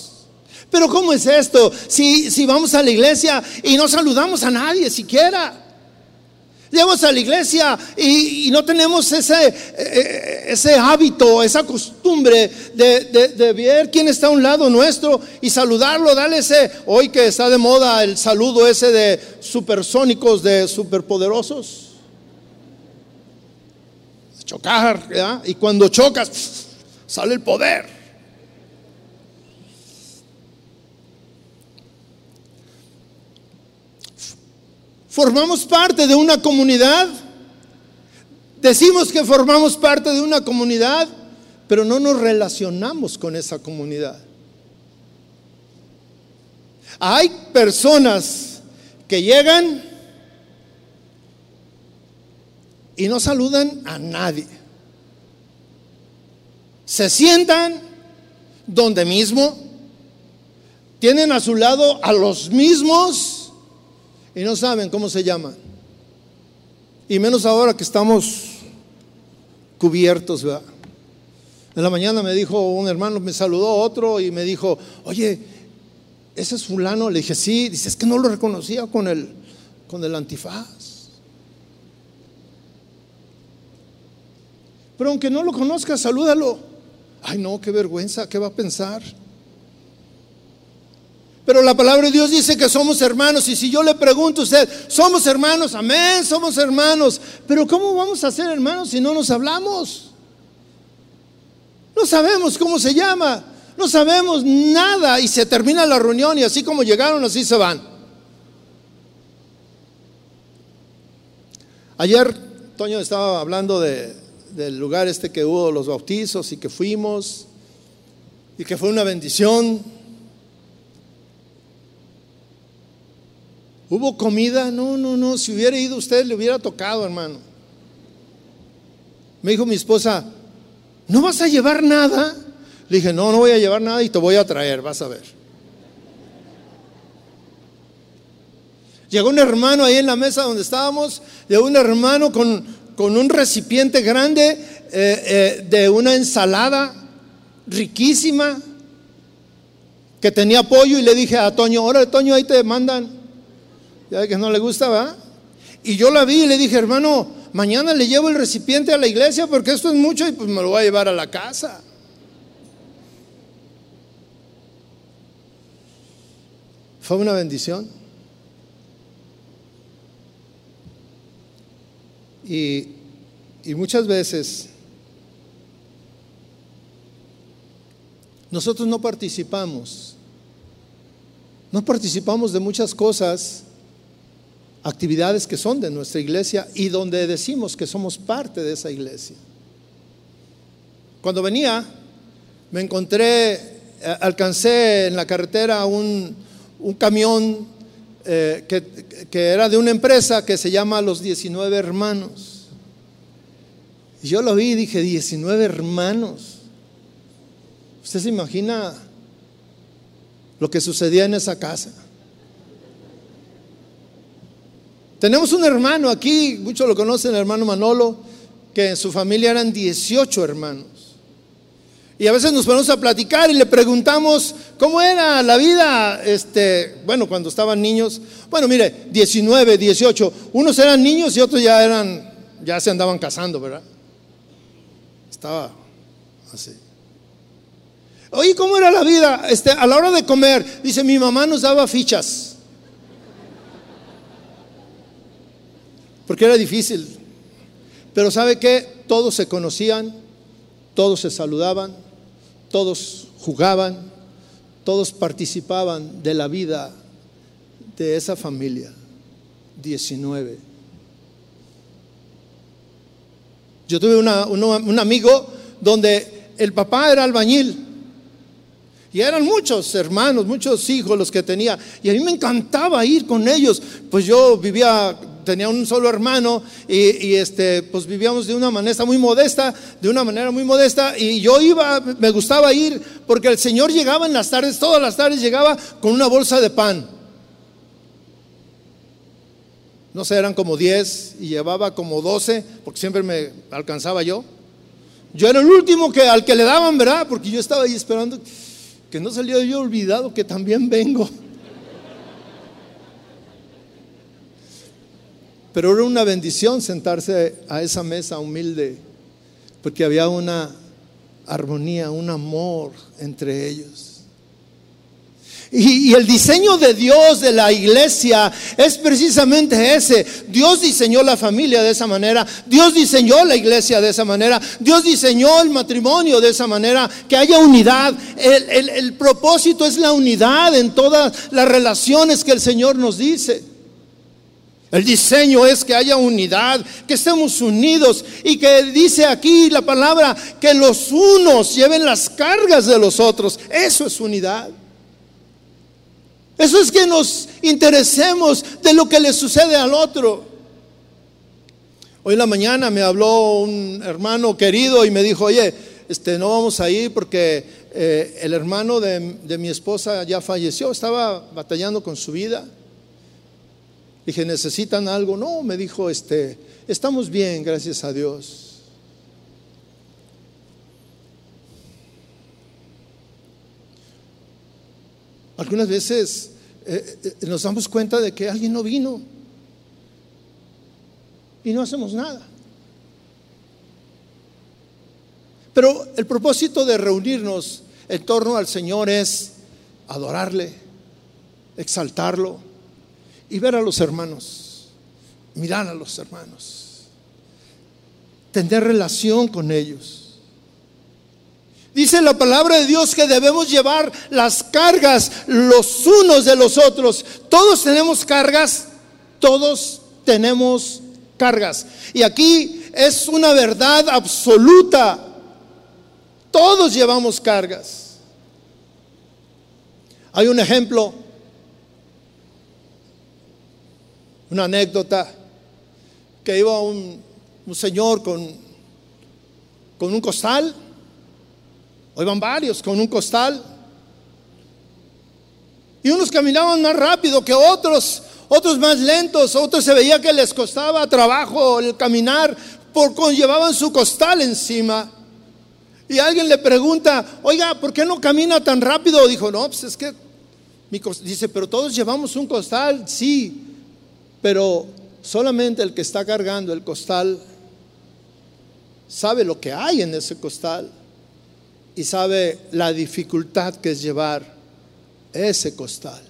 Pero ¿cómo es esto? Si, si vamos a la iglesia y no saludamos a nadie siquiera. Llegamos a la iglesia y, no tenemos ese, eh, ese hábito, esa costumbre de, de, ver quién está a un lado nuestro y saludarlo, darle ese, hoy que está de moda el saludo ese de supersónicos, de superpoderosos. Chocar, ¿verdad? Y cuando chocas, sale el poder. Formamos parte de una comunidad. Decimos que formamos parte de una comunidad, pero no nos relacionamos con esa comunidad. Hay personas que llegan y no saludan a nadie. Se sientan donde mismo, tienen a su lado a los mismos y no saben cómo se llama. Y menos ahora que estamos cubiertos, ¿verdad? En la mañana me dijo un hermano, me saludó otro y me dijo, oye, ese es fulano. Le dije, sí, dice, es que no lo reconocía con el, con el antifaz. Pero aunque no lo conozca, salúdalo. Ay, no, qué vergüenza, ¿qué va a pensar? Pero la palabra de Dios dice que somos hermanos. Y si yo le pregunto a usted, somos hermanos, amén, somos hermanos. Pero ¿cómo vamos a ser hermanos si no nos hablamos? No sabemos cómo se llama. No sabemos nada. Y se termina la reunión y así como llegaron, así se van. Ayer Toño estaba hablando del lugar este que hubo los bautizos y que fuimos y que fue una bendición. ¿Hubo comida? No, no, no. Si hubiera ido usted, le hubiera tocado, hermano. Me dijo mi esposa, ¿no vas a llevar nada? Le dije, no, no voy a llevar nada y te voy a traer, vas a ver. Llegó un hermano ahí en la mesa donde estábamos, llegó un hermano con, con un recipiente grande eh, eh, de una ensalada riquísima que tenía pollo y le dije a Toño, ahora Toño, ahí te mandan ya que no le gusta, ¿va? Y yo la vi y le dije, hermano, mañana le llevo el recipiente a la iglesia porque esto es mucho y pues me lo voy a llevar a la casa. Fue una bendición. Y, y muchas veces nosotros no participamos, no participamos de muchas cosas actividades que son de nuestra iglesia y donde decimos que somos parte de esa iglesia. Cuando venía, me encontré, eh, alcancé en la carretera un, un camión eh, que, era de una empresa que se llama Los 19 Hermanos. Y yo lo vi y dije, 19 hermanos. ¿Usted se imagina lo que sucedía en esa casa? Tenemos un hermano aquí, muchos lo conocen, el hermano Manolo, que en su familia eran 18 hermanos. Y a veces nos ponemos a platicar y le preguntamos cómo era la vida, este, bueno, cuando estaban niños. Bueno, mire, 19, 18, unos eran niños y otros ya eran, ya se andaban casando, ¿verdad? Estaba así. Oye, ¿cómo era la vida? Este, a la hora de comer, dice, mi mamá nos daba fichas. Porque era difícil. Pero ¿sabe qué? Todos se conocían, todos se saludaban, todos jugaban, todos participaban de la vida de esa familia. 19. Yo tuve un amigo donde el papá era albañil. Y eran muchos hermanos, muchos hijos los que tenía. Y a mí me encantaba ir con ellos. Pues yo vivía tenía un solo hermano y, este, pues vivíamos de una manera muy modesta, de una manera muy modesta y yo iba, me gustaba ir porque el Señor llegaba en las tardes, todas las tardes llegaba con una bolsa de pan. No sé, eran como 10 y llevaba como 12 porque siempre me alcanzaba yo. Yo era el último que, al que le daban, ¿verdad? Porque yo estaba ahí esperando que no saliera yo olvidado que también vengo. Pero era una bendición sentarse a esa mesa humilde, porque había una armonía, un amor entre ellos. Y, el diseño de Dios de la iglesia es precisamente ese. Dios diseñó la familia de esa manera. Dios diseñó la iglesia de esa manera. Dios diseñó el matrimonio de esa manera. Que haya unidad. el propósito es la unidad en todas las relaciones que el Señor nos dice. El diseño es que haya unidad, que estemos unidos y que dice aquí la palabra que los unos lleven las cargas de los otros. Eso es unidad. Eso es que nos interesemos de lo que le sucede al otro. Hoy en la mañana me habló un hermano querido y me dijo, oye, este, no vamos a ir porque eh, el hermano de, de mi esposa ya falleció, estaba batallando con su vida. Dije, ¿necesitan algo? No, me dijo, este, estamos bien, gracias a Dios. Algunas veces eh, eh, nos damos cuenta de que alguien no vino y no hacemos nada. Pero el propósito de reunirnos en torno al Señor es adorarle, exaltarlo, y ver a los hermanos, mirar a los hermanos, tener relación con ellos. Dice la palabra de Dios que debemos llevar las cargas los unos de los otros. Todos tenemos cargas, todos tenemos cargas. Y aquí es una verdad absoluta. Todos llevamos cargas. Hay un ejemplo una anécdota que iba un, un señor con, con un costal, o iban varios con un costal, y unos caminaban más rápido que otros, otros más lentos, otros se veía que les costaba trabajo el caminar porque llevaban su costal encima. Y alguien le pregunta, oiga, ¿por qué no camina tan rápido? Dijo, no, pues es que, dice, pero todos llevamos un costal, sí, pero solamente el que está cargando el costal sabe lo que hay en ese costal y sabe la dificultad que es llevar ese costal.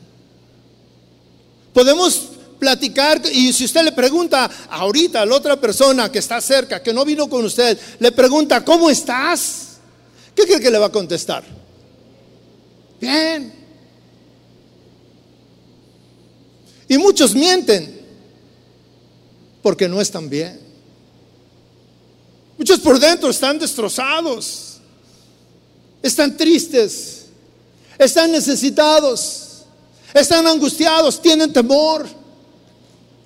Podemos platicar y si usted le pregunta ahorita a la otra persona que está cerca, que no vino con usted, le pregunta, ¿cómo estás? ¿Qué cree que le va a contestar? Bien. Y muchos mienten porque no están bien. Muchos por dentro están destrozados, están tristes, están necesitados, están angustiados, tienen temor,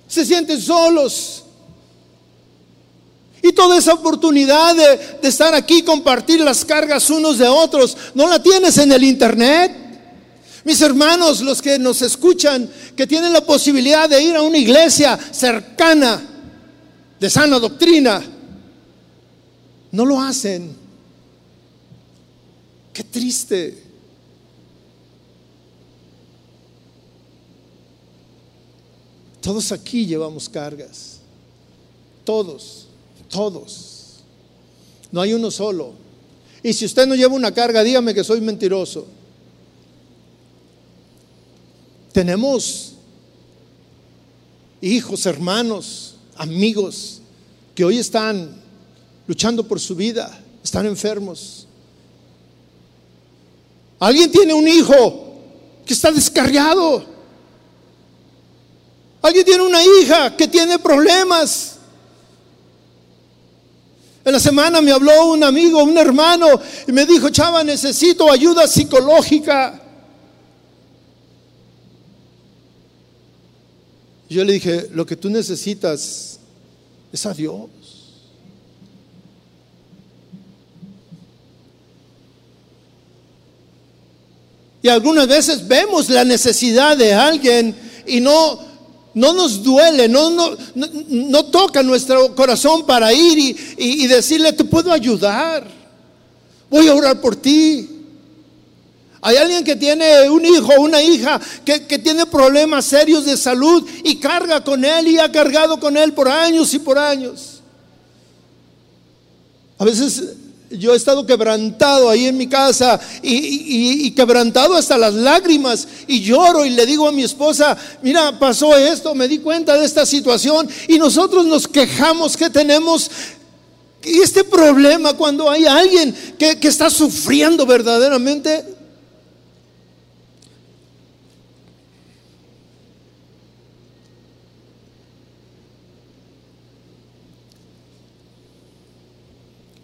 se sienten solos. Y toda esa oportunidad de, de estar aquí, compartir las cargas unos de otros, no la tienes en el internet. Mis hermanos, los que nos escuchan, que tienen la posibilidad de ir a una iglesia cercana, de sana doctrina, no lo hacen. Qué triste. Todos aquí llevamos cargas. Todos, todos. No hay uno solo. Y si usted no lleva una carga, dígame que soy mentiroso. Tenemos hijos, hermanos, amigos que hoy están luchando por su vida, están enfermos. Alguien tiene un hijo que está descarriado. Alguien tiene una hija que tiene problemas. En la semana me habló un amigo, un hermano, y me dijo, chava, necesito ayuda psicológica. Yo le dije, lo que tú necesitas es a Dios. Y algunas veces vemos la necesidad de alguien y no, no nos duele, no, no, no, toca nuestro corazón para ir y, y, decirle, te puedo ayudar, voy a orar por ti. Hay alguien que tiene un hijo, una hija que, que, tiene problemas serios de salud y carga con él y ha cargado con él por años y por años. A veces yo he estado quebrantado ahí en mi casa y, quebrantado hasta las lágrimas y lloro y le digo a mi esposa, mira, pasó esto, me di cuenta de esta situación y nosotros nos quejamos que tenemos este problema cuando hay alguien que, que está sufriendo verdaderamente.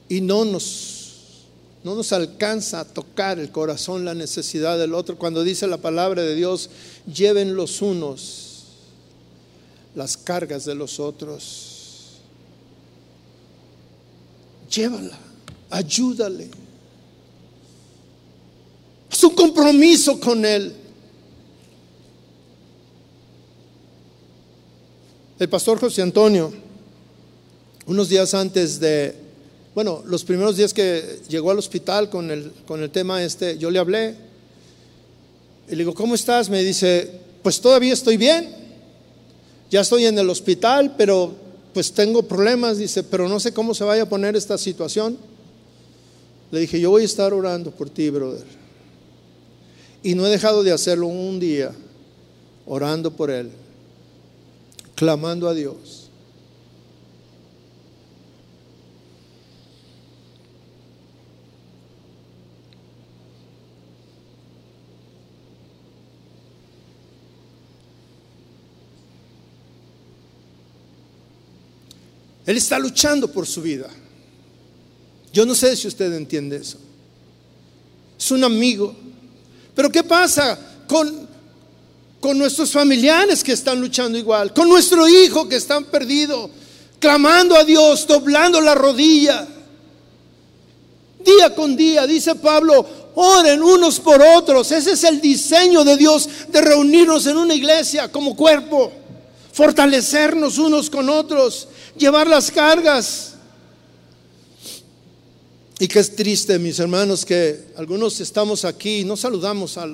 Y no nos, no nos alcanza a tocar el corazón la necesidad del otro. Cuando dice la palabra de Dios, lleven los unos las cargas de los otros. Llévala, ayúdale. Es un compromiso con Él. El pastor José Antonio, unos días antes de bueno, los primeros días que llegó al hospital con el, con el tema este, yo le hablé y le digo, ¿cómo estás? Me dice, pues todavía estoy bien, ya estoy en el hospital, pero pues tengo problemas, dice, pero no sé cómo se vaya a poner esta situación. Le dije, yo voy a estar orando por ti, brother. Y no he dejado de hacerlo un día, orando por él, clamando a Dios. Él está luchando por su vida. Yo no sé si usted entiende eso. Es un amigo. Pero ¿qué pasa con, con nuestros familiares que están luchando igual? Con nuestro hijo que están perdido, clamando a Dios, doblando la rodilla. Día con día, dice Pablo, oren unos por otros. Ese es el diseño de Dios de reunirnos en una iglesia como cuerpo, fortalecernos unos con otros llevar las cargas. Y que es triste, mis hermanos, que algunos estamos aquí y no saludamos a,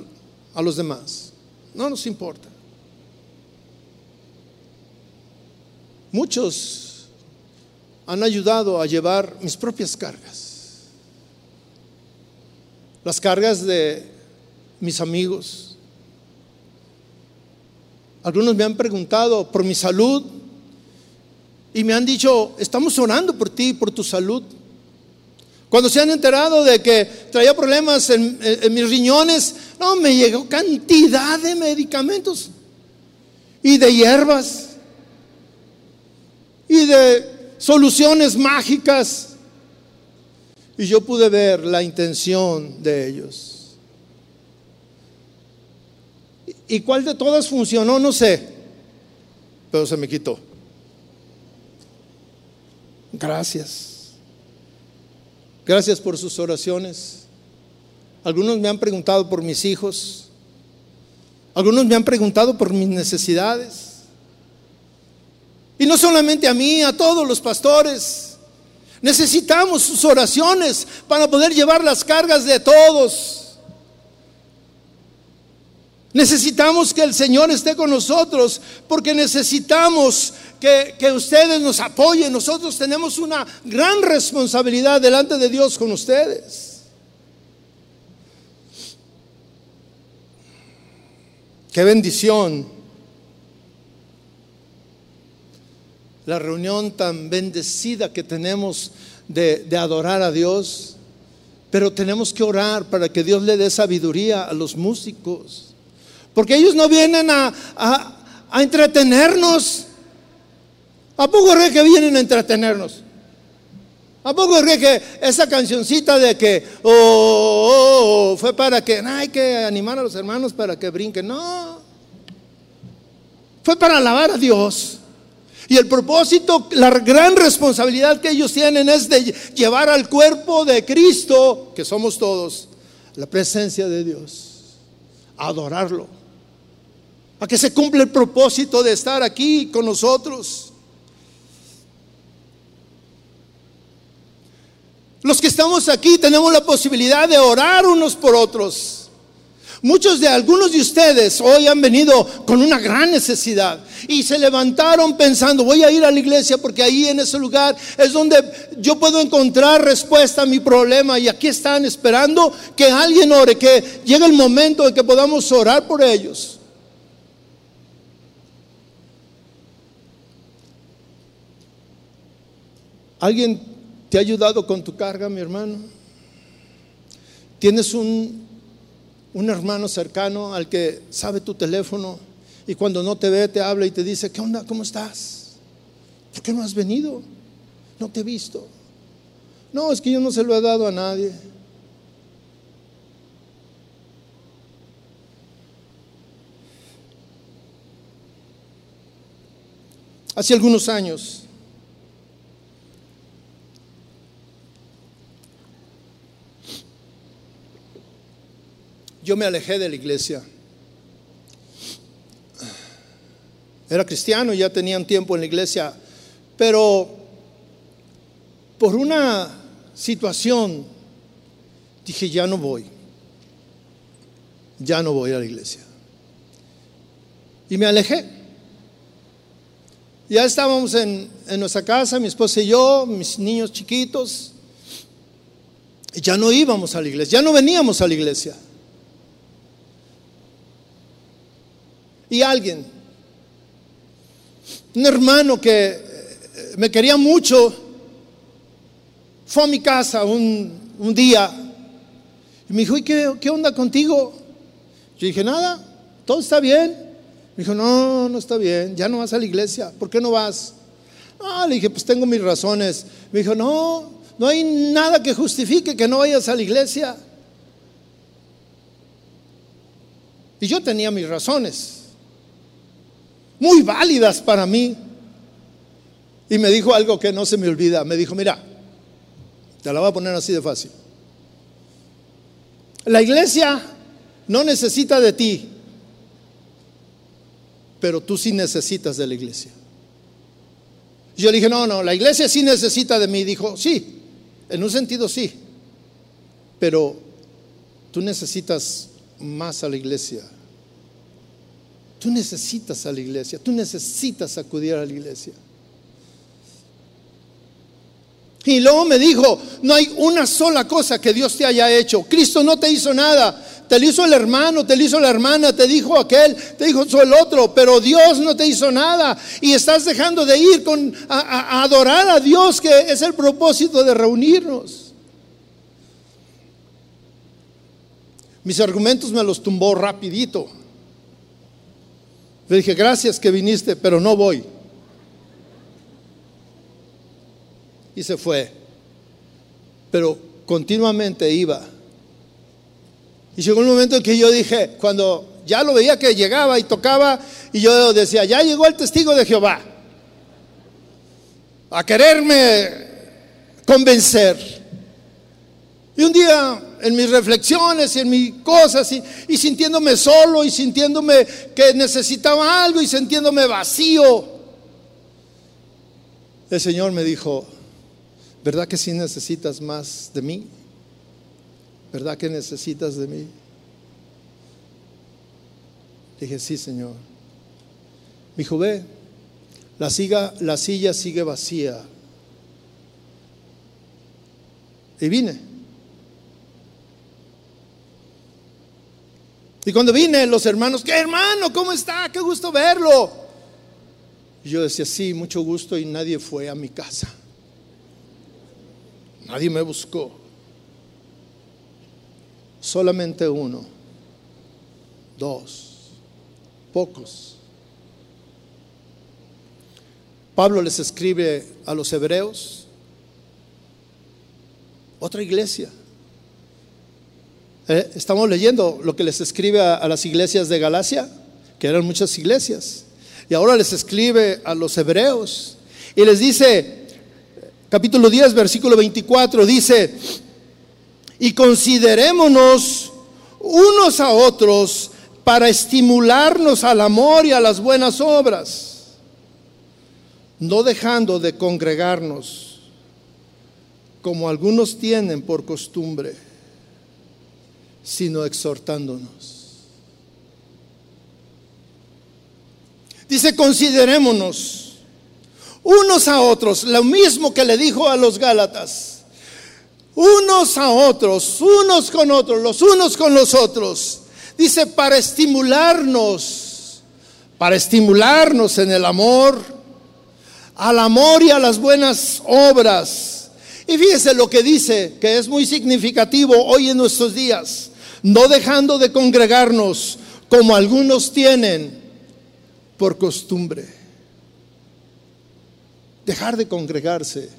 los demás. No nos importa. Muchos han ayudado a llevar mis propias cargas. Las cargas de mis amigos. Algunos me han preguntado por mi salud y me han dicho, estamos orando por ti, por tu salud. Cuando se han enterado de que traía problemas en, mis riñones, no, me llegó cantidad de medicamentos y de hierbas y de soluciones mágicas. Y yo pude ver la intención de ellos. ¿Y cuál de todas funcionó? No sé, pero se me quitó. Gracias. Gracias por sus oraciones. Algunos me han preguntado por mis hijos. Algunos me han preguntado por mis necesidades. Y no solamente a mí, a todos los pastores. Necesitamos sus oraciones para poder llevar las cargas de todos. Necesitamos que el Señor esté con nosotros porque necesitamos que, que, ustedes nos apoyen. Nosotros tenemos una gran responsabilidad delante de Dios con ustedes. Qué bendición. La reunión tan bendecida que tenemos de, de adorar a Dios. Pero tenemos que orar para que Dios le dé sabiduría a los músicos porque ellos no vienen a, entretenernos. ¿A poco es que vienen a entretenernos? ¿A poco es que esa cancioncita de que oh, oh, oh, fue para que hay que animar a los hermanos para que brinquen? No. Fue para alabar a Dios. Y el propósito, la gran responsabilidad que ellos tienen es de llevar al cuerpo de Cristo, que somos todos, la presencia de Dios, adorarlo a que se cumpla el propósito de estar aquí con nosotros. Los que estamos aquí tenemos la posibilidad de orar unos por otros. Muchos de algunos de ustedes hoy han venido con una gran necesidad y se levantaron pensando, voy a ir a la iglesia porque ahí en ese lugar es donde yo puedo encontrar respuesta a mi problema y aquí están esperando que alguien ore, que llegue el momento de que podamos orar por ellos. ¿Alguien te ha ayudado con tu carga, mi hermano? ¿Tienes un, un hermano cercano al que sabe tu teléfono y cuando no te ve te habla y te dice, ¿qué onda? ¿Cómo estás? ¿Por qué no has venido? No te he visto. No, es que yo no se lo he dado a nadie. Hace algunos años yo me alejé de la iglesia. Era cristiano, ya tenía un tiempo en la iglesia, pero por una situación dije, ya no voy, ya no voy a la iglesia. Y me alejé. Ya estábamos en, en nuestra casa, mi esposa y yo, mis niños chiquitos, y ya no íbamos a la iglesia, ya no veníamos a la iglesia. Y alguien, un hermano que eh, me quería mucho, fue a mi casa un, día y me dijo, ¿y qué, qué onda contigo? Yo dije, nada, todo está bien. Me dijo, no, no está bien, ya no vas a la iglesia, ¿por qué no vas? Ah, le dije, pues tengo mis razones. Me dijo, no, no hay nada que justifique que no vayas a la iglesia. Y yo tenía mis razones muy válidas para mí. Y me dijo algo que no se me olvida. Me dijo, mira, te la voy a poner así de fácil. La iglesia no necesita de ti, pero tú sí necesitas de la iglesia. Yo le dije, no, no, la iglesia sí necesita de mí. Dijo, sí, en un sentido sí, pero tú necesitas más a la iglesia Tú necesitas a la iglesia, tú necesitas acudir a la iglesia. Y luego me dijo, no hay una sola cosa que Dios te haya hecho. Cristo no te hizo nada. te lo hizo el hermano, te lo hizo la hermana, te dijo aquel, te dijo el otro, pero Dios no te hizo nada y estás dejando de ir con, a adorar a Dios, que es el propósito de reunirnos. Mis argumentos me los tumbó rapidito. Le dije, gracias que viniste, pero no voy. Y se fue. Pero continuamente iba. Y llegó un momento en que yo dije, cuando ya lo veía que llegaba y tocaba, y yo decía, ya llegó el testigo de Jehová a quererme convencer. Y un día en mis reflexiones y en mis cosas y, sintiéndome solo y sintiéndome que necesitaba algo y sintiéndome vacío, el Señor me dijo, ¿verdad que sí necesitas más de mí? ¿Verdad que necesitas de mí? Dije, sí, Señor. Me dijo, ve, la, la silla sigue vacía. Y vine. Y cuando vine, los hermanos, ¿qué hermano? ¿Cómo está? Qué gusto verlo. Y yo decía, sí, mucho gusto y nadie fue a mi casa. Nadie me buscó. Solamente uno, dos, pocos. Pablo les escribe a los hebreos, otra iglesia. Eh, estamos leyendo lo que les escribe a, las iglesias de Galacia, que eran muchas iglesias. Y ahora les escribe a los hebreos. Y les dice, capítulo 10, versículo 24, dice, y considerémonos unos a otros para estimularnos al amor y a las buenas obras, no dejando de congregarnos como algunos tienen por costumbre sino exhortándonos. Dice, considerémonos unos a otros, lo mismo que le dijo a los Gálatas, unos a otros, unos con otros, los unos con los otros. Dice, para estimularnos, para estimularnos en el amor, al amor y a las buenas obras. Y fíjese lo que dice, que es muy significativo hoy en nuestros días no dejando de congregarnos como algunos tienen por costumbre. Dejar de congregarse.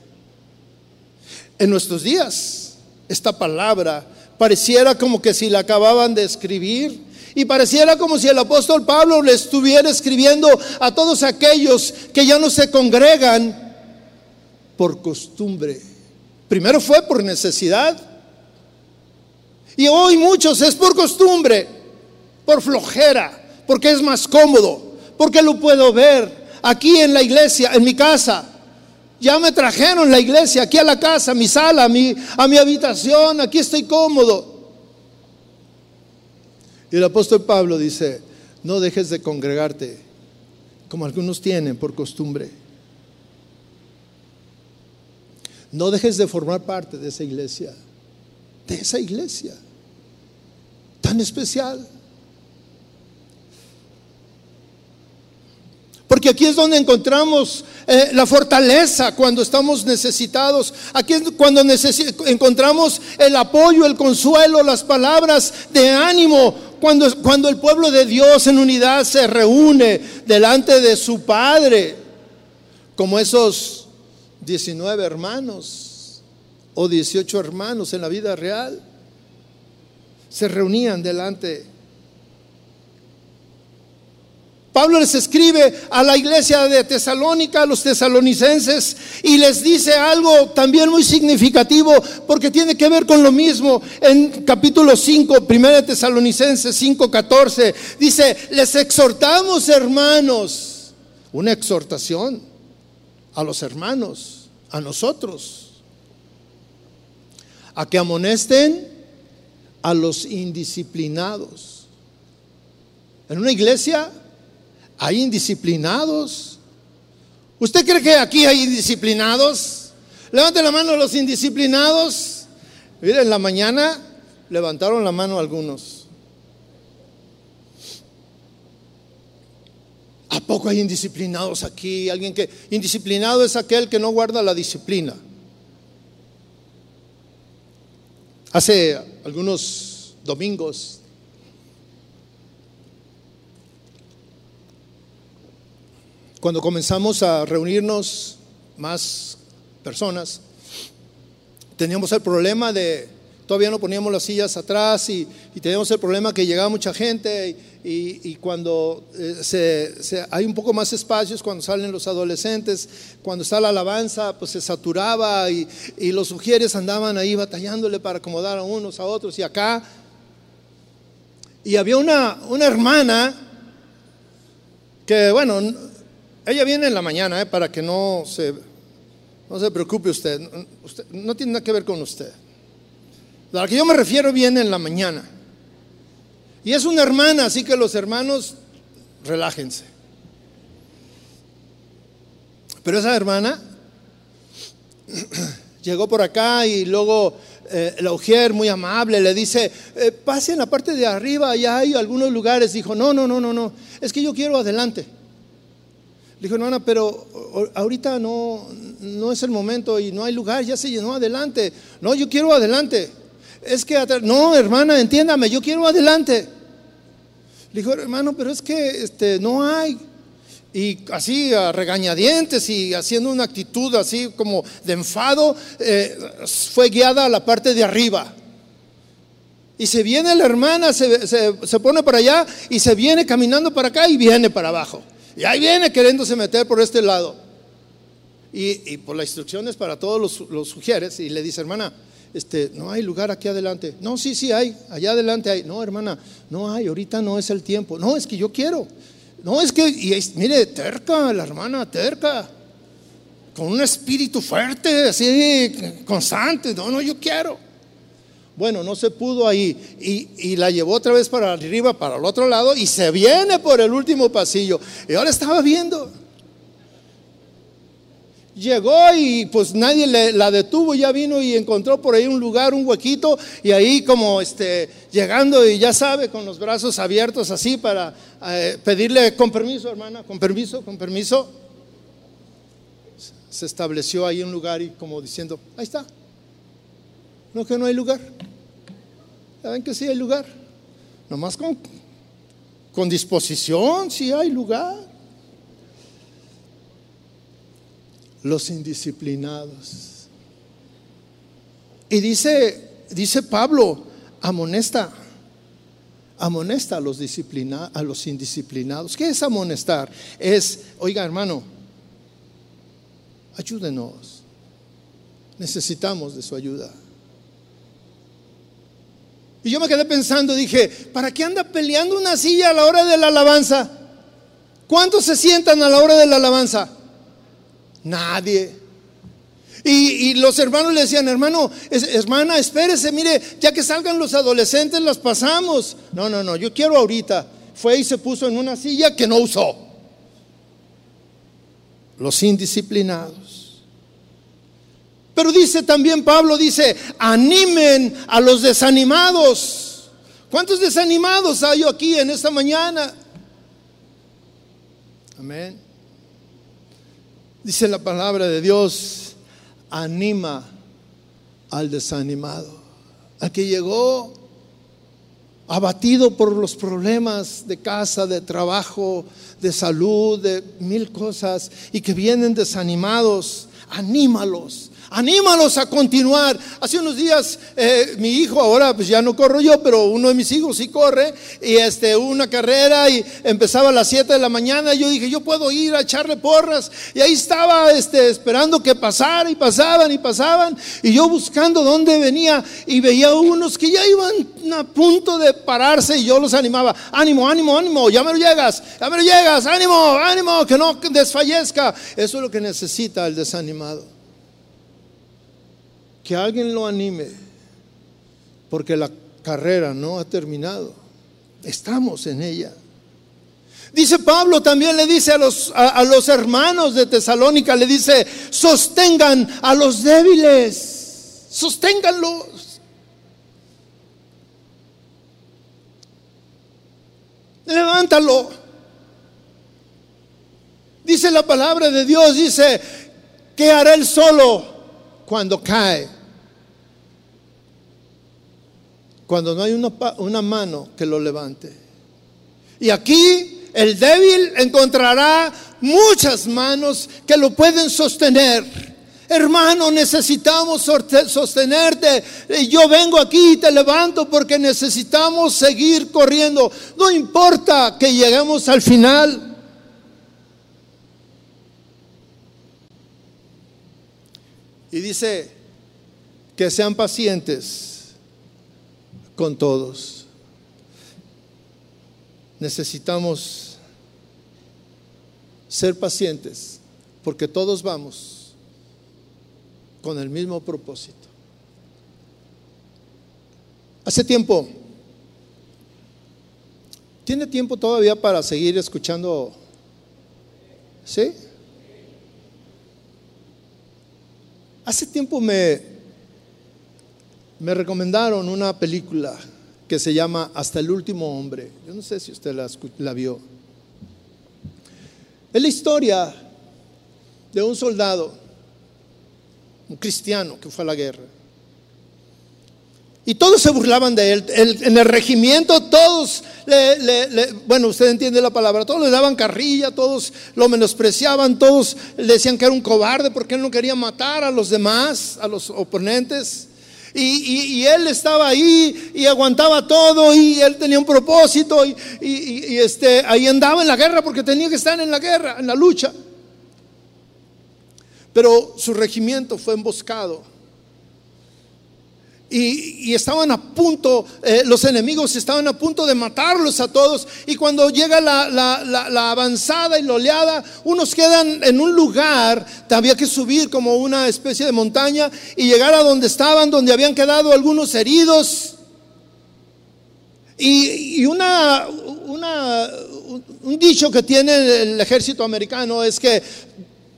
En nuestros días, esta palabra pareciera como que si la acababan de escribir y pareciera como si el apóstol Pablo le estuviera escribiendo a todos aquellos que ya no se congregan por costumbre. Primero fue por necesidad y hoy muchos es por costumbre, por flojera, porque es más cómodo, porque lo puedo ver aquí en la iglesia, en mi casa. Ya me trajeron la iglesia aquí a la casa, a mi sala, a mi, a mi habitación, aquí estoy cómodo. Y el apóstol Pablo dice, no dejes de congregarte como algunos tienen por costumbre. No dejes de formar parte de esa iglesia, de esa iglesia tan especial. Porque aquí es donde encontramos eh, la fortaleza cuando estamos necesitados. Aquí es cuando encontramos el apoyo, el consuelo, las palabras de ánimo. Cuando, cuando el pueblo de Dios en unidad se reúne delante de su Padre. Como esos 19 hermanos o 18 hermanos en la vida real se reunían delante. Pablo les escribe a la iglesia de Tesalónica, a los tesalonicenses, y les dice algo también muy significativo, porque tiene que ver con lo mismo. En capítulo 5, 1 Tesalonicenses 5, 14, dice, les exhortamos hermanos, una exhortación a los hermanos, a nosotros, a que amonesten a los indisciplinados. En una iglesia hay indisciplinados. ¿Usted cree que aquí hay indisciplinados? Levanten la mano a los indisciplinados. Miren, en la mañana levantaron la mano algunos. ¿A poco hay indisciplinados aquí? Alguien que indisciplinado es aquel que no guarda la disciplina. Hace algunos domingos. Cuando comenzamos a reunirnos más personas, teníamos el problema de, todavía no poníamos las sillas atrás y, teníamos el problema que llegaba mucha gente y, cuando eh, hay un poco más espacios, cuando salen los adolescentes, cuando está la alabanza, pues se saturaba y, los sugieres andaban ahí batallándole para acomodar a unos a otros y acá. Y había una, una hermana que, bueno, ella viene en la mañana, eh, para que no se, no se preocupe usted. usted. No tiene nada que ver con usted. A la que yo me refiero viene en la mañana. Y es una hermana, así que los hermanos, relájense. Pero esa hermana llegó por acá y luego eh, la Ujier, muy amable, le dice, eh, pase en la parte de arriba, allá hay algunos lugares. Dijo, no, no, no, no, no, es que yo quiero adelante. Le dijo, hermana, pero ahorita no, no es el momento y no hay lugar, ya se llenó adelante. No, yo quiero adelante. Es que, no, hermana, entiéndame, yo quiero adelante. Le dijo, hermano, pero es que este, no hay. Y así a regañadientes y haciendo una actitud así como de enfado, eh, fue guiada a la parte de arriba. Y se viene la hermana, se, se pone para allá y se viene caminando para acá y viene para abajo. Y ahí viene queriéndose meter por este lado. Y, por las instrucciones para todos los, los, sugieres. Y le dice, hermana, este, no hay lugar aquí adelante. No, sí, sí hay. Allá adelante hay. No, hermana, no hay. Ahorita no es el tiempo. No, es que yo quiero. No, es que, y mire, terca, la hermana, terca. Con un espíritu fuerte, así, constante. No, no, yo quiero. Bueno, no se pudo ahí y, la llevó otra vez para arriba, para el otro lado y se viene por el último pasillo. Y ahora estaba viendo. Llegó y pues nadie la detuvo, ya vino y encontró por ahí un lugar, un huequito y ahí como este llegando y ya sabe con los brazos abiertos así para eh, pedirle con permiso, hermana, con permiso, con permiso. Se estableció ahí un lugar y como diciendo, ahí está, no que no hay lugar. ¿Saben que sí hay lugar? Nomás con, con disposición, sí hay lugar. Los indisciplinados. Y dice, dice Pablo, amonesta, amonesta a los, disciplina, a los indisciplinados. ¿Qué es amonestar? Es, oiga hermano, ayúdenos. Necesitamos de su ayuda. Y yo me quedé pensando, dije, ¿para qué anda peleando una silla a la hora de la alabanza? ¿Cuántos se sientan a la hora de la alabanza? Nadie. Y, los hermanos le decían, hermano, hermana, espérese, mire, ya que salgan los adolescentes, las pasamos. No, no, no, yo quiero ahorita. Fue y se puso en una silla que no usó. Los indisciplinados. Pero dice también Pablo, dice, animen a los desanimados. ¿Cuántos desanimados hay aquí en esta mañana? Amén. Dice la palabra de Dios, anima al desanimado, al que llegó abatido por los problemas de casa, de trabajo, de salud, de mil cosas, y que vienen desanimados, anímalos, Anímalos a continuar. Hace unos días eh, mi hijo, ahora pues ya no corro yo, pero uno de mis hijos sí corre, y este, una carrera y empezaba a las 7 de la mañana. Y yo dije, yo puedo ir a echarle porras. Y ahí estaba este, esperando que pasara y pasaban y pasaban. Y yo buscando dónde venía y veía unos que ya iban a punto de pararse y yo los animaba. Ánimo, ánimo, ánimo, ya me lo llegas, ya me lo llegas, ánimo, ánimo, que no desfallezca. Eso es lo que necesita el desanimado que alguien lo anime, porque la carrera no ha terminado. Estamos en ella. Dice Pablo, también le dice a los, a, los hermanos de Tesalónica, le dice, sostengan a los débiles, sosténganlos. Levántalo. Dice la palabra de Dios, dice, ¿qué hará él solo cuando cae? Cuando no hay una, mano que lo levante. Y aquí el débil encontrará muchas manos que lo pueden sostener. Hermano, necesitamos sostenerte. Yo vengo aquí y te levanto porque necesitamos seguir corriendo. No importa que lleguemos al final. Y dice que sean pacientes con todos. Necesitamos ser pacientes porque todos vamos con el mismo propósito. Hace tiempo, ¿tiene tiempo todavía para seguir escuchando? ¿Sí? Hace tiempo me, me recomendaron una película que se llama Hasta el último hombre. Yo no sé si usted la, vio. Es la historia de un soldado, un cristiano que fue a la guerra. Y todos se burlaban de él. en el regimiento todos, le, bueno, usted entiende la palabra, todos le daban carrilla, todos lo menospreciaban, todos le decían que era un cobarde porque él no quería matar a los demás, a los oponentes. Y, él estaba ahí y aguantaba todo y él tenía un propósito y, y este, ahí andaba en la guerra porque tenía que estar en la guerra, en la lucha. Pero su regimiento fue emboscado y, estaban a punto, eh, los enemigos estaban a punto de matarlos a todos. Y cuando llega la, avanzada y la oleada, unos quedan en un lugar, había que subir como una especie de montaña y llegar a donde estaban, donde habían quedado algunos heridos. Y, una, un dicho que tiene el ejército americano es que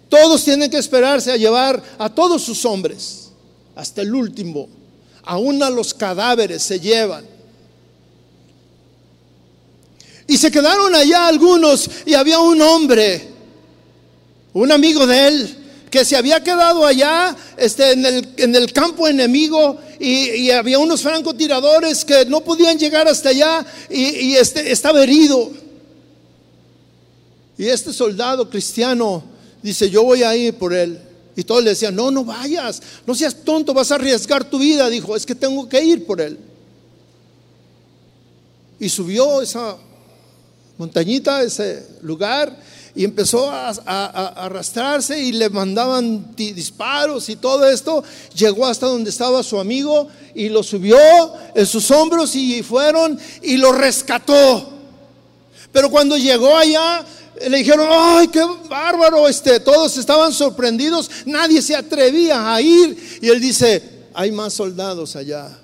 todos tienen que esperarse a llevar a todos sus hombres, hasta el último aún a los cadáveres se llevan. Y se quedaron allá algunos y había un hombre, un amigo de él, que se había quedado allá este, en, el, campo enemigo y, había unos francotiradores que no podían llegar hasta allá y, este, estaba herido. Y este soldado cristiano dice, yo voy a ir por él. Y todos le decían, no, no vayas, no seas tonto, vas a arriesgar tu vida. Dijo, es que tengo que ir por él. Y subió esa montañita, ese lugar, y empezó a, arrastrarse y le mandaban disparos y todo esto. Llegó hasta donde estaba su amigo y lo subió en sus hombros y fueron y lo rescató. Pero cuando llegó allá, le dijeron, ay, qué bárbaro, este, todos estaban sorprendidos, nadie se atrevía a ir. Y él dice, hay más soldados allá.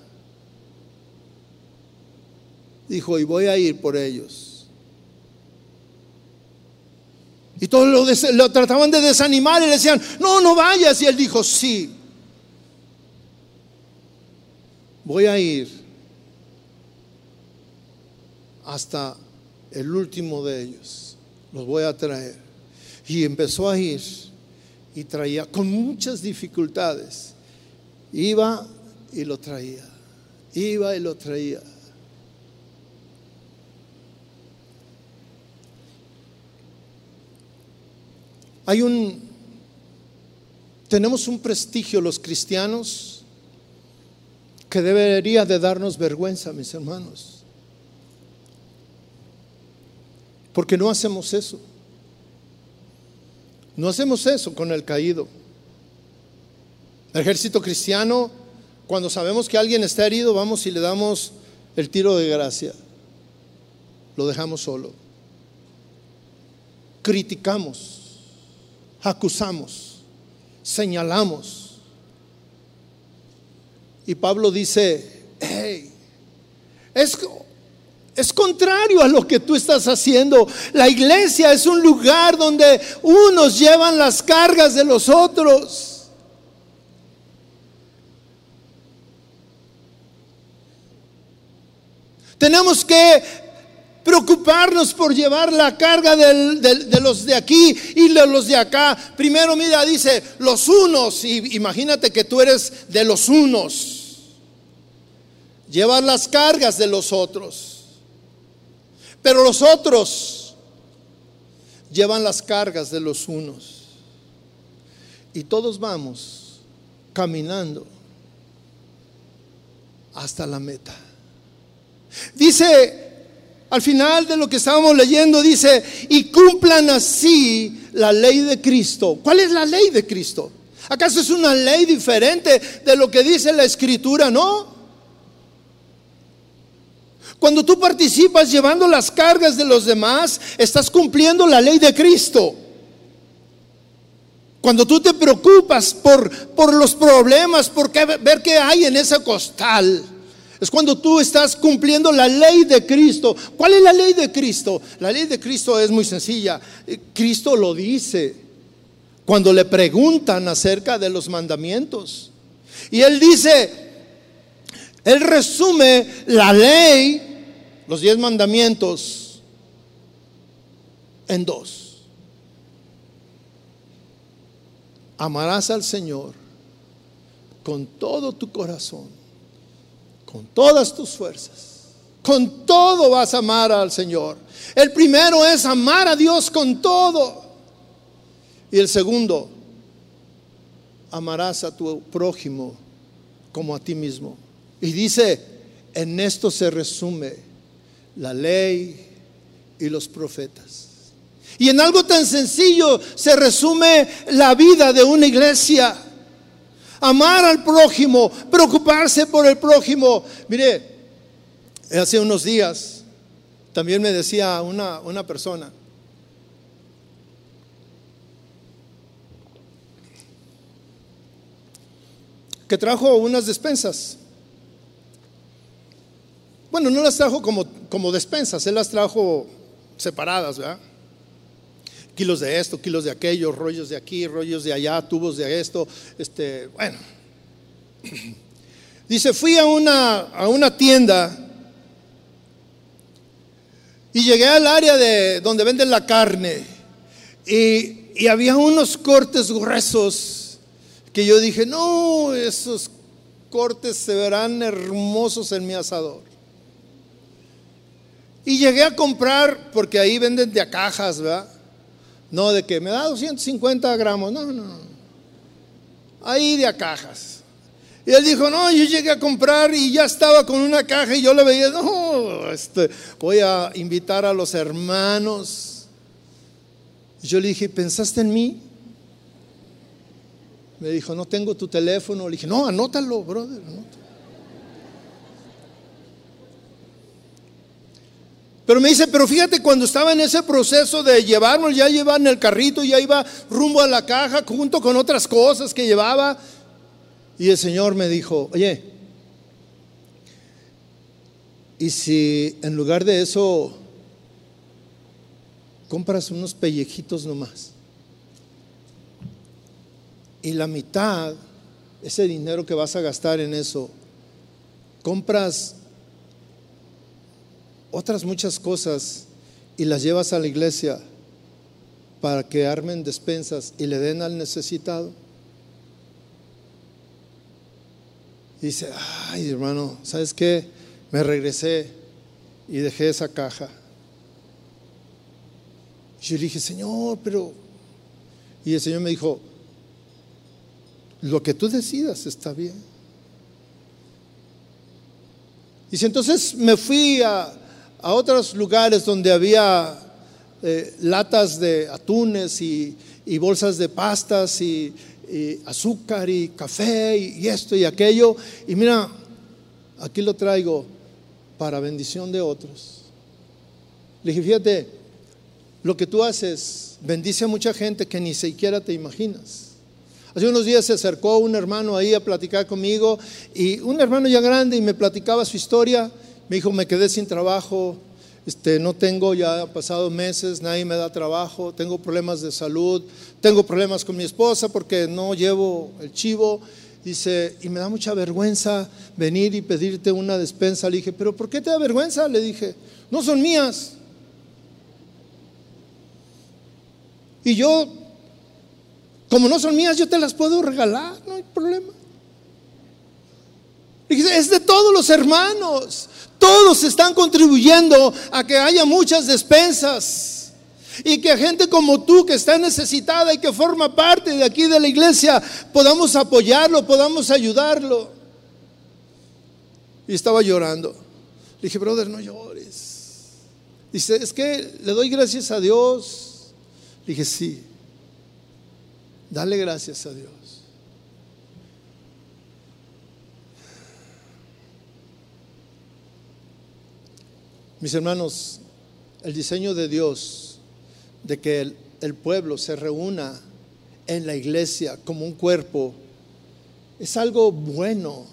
Dijo, y voy a ir por ellos. Y todos lo, lo trataban de desanimar y le decían, no, no vayas. Y él dijo, sí, voy a ir hasta el último de ellos los voy a traer. Y empezó a ir y traía con muchas dificultades. Iba y lo traía. Iba y lo traía. Hay un, tenemos un prestigio los cristianos que debería de darnos vergüenza, mis hermanos. Porque no hacemos eso. No hacemos eso con el caído. El ejército cristiano, cuando sabemos que alguien está herido, vamos y le damos el tiro de gracia. Lo dejamos solo. Criticamos, acusamos, señalamos. Y Pablo dice, hey, es es contrario a lo que tú estás haciendo. La iglesia es un lugar donde unos llevan las cargas de los otros. Tenemos que preocuparnos por llevar la carga de los de aquí y de los de acá. Primero, mira, dice los unos, y imagínate que tú eres de los unos. Llevar las cargas de los otros. Pero los otros llevan las cargas de los unos. Y todos vamos caminando hasta la meta. Dice al final de lo que estábamos leyendo, dice, y cumplan así la ley de Cristo. ¿Cuál es la ley de Cristo? ¿Acaso es una ley diferente de lo que dice la escritura? No. Cuando tú participas llevando las cargas de los demás, estás cumpliendo la ley de Cristo. Cuando tú te preocupas por, por los problemas, por ver qué hay en ese costal, es cuando tú estás cumpliendo la ley de Cristo. ¿Cuál es la ley de Cristo? La ley de Cristo es muy sencilla. Cristo lo dice cuando le preguntan acerca de los mandamientos. Y él dice, él resume la ley, los diez mandamientos, en dos. Amarás al Señor con todo tu corazón con todas tus fuerzas. Con todo vas a amar al Señor. El primero es amar a Dios con todo. Y el segundo, amarás a tu prójimo como a ti mismo. Y dice, en esto se resume la ley y los profetas. Y en algo tan sencillo se resume la vida de una iglesia amar al prójimo, preocuparse por el prójimo. Mire, hace unos días también me decía una, una persona, que trajo unas despensas. Bueno, no las trajo como, como despensas, él las trajo separadas, ¿verdad? kilos de esto, kilos de aquello, rollos de aquí, rollos de allá, tubos de esto, este, bueno. Dice, fui a una, a una tienda y llegué al área de donde venden la carne y, y había unos cortes gruesos que yo dije, no, esos cortes se verán hermosos en mi asador. Y llegué a comprar, porque ahí venden de a cajas, ¿verdad? No de que me da 250 gramos, no, no. Ahí de a cajas. Y él dijo, no, yo llegué a comprar y ya estaba con una caja y yo le veía, no, este, voy a invitar a los hermanos. Yo le dije, ¿pensaste en mí? Me dijo, no tengo tu teléfono. Le dije, no, anótalo, brother, anótalo. Pero me dice, pero fíjate, cuando estaba en ese proceso de llevarnos, ya llevaba en el carrito, ya iba rumbo a la caja junto con otras cosas que llevaba. Y el Señor me dijo, oye, ¿y si en lugar de eso compras unos pellejitos nomás? Y la mitad, ese dinero que vas a gastar en eso, compras otras muchas cosas y las llevas a la iglesia para que armen despensas y le den al necesitado. dice, ay hermano, ¿sabes qué? Me regresé y dejé esa caja. Y yo dije, Señor, pero... Y el Señor me dijo, lo que tú decidas está bien. Dice, entonces me fui a, a otros lugares donde había eh, latas de atunes y, bolsas de pastas y, azúcar y café y, esto y aquello. Y mira, aquí lo traigo para bendición de otros. Le dije, fíjate, lo que tú haces bendice a mucha gente que ni siquiera te imaginas. Hace unos días se acercó un hermano ahí a platicar conmigo y un hermano ya grande y me platicaba su historia me dijo, me quedé sin trabajo, este, no tengo, ya han pasado meses, nadie me da trabajo, tengo problemas de salud, tengo problemas con mi esposa porque no llevo el chivo Dice, y me da mucha vergüenza venir y pedirte una despensa. Le dije, pero ¿por qué te da vergüenza? Le dije, no son mías. Y yo, como no son mías, yo te las puedo regalar, no hay problema. Dije, es de todos los hermanos. Todos están contribuyendo a que haya muchas despensas. Y que gente como tú que está necesitada y que forma parte de aquí de la iglesia, podamos apoyarlo, podamos ayudarlo. Y estaba llorando. Le dije, brother, no llores. Dice, es que le doy gracias a Dios. Le dije, sí, dale gracias a Dios. Mis hermanos, el diseño de Dios de que el, pueblo se reúna en la iglesia como un cuerpo es algo bueno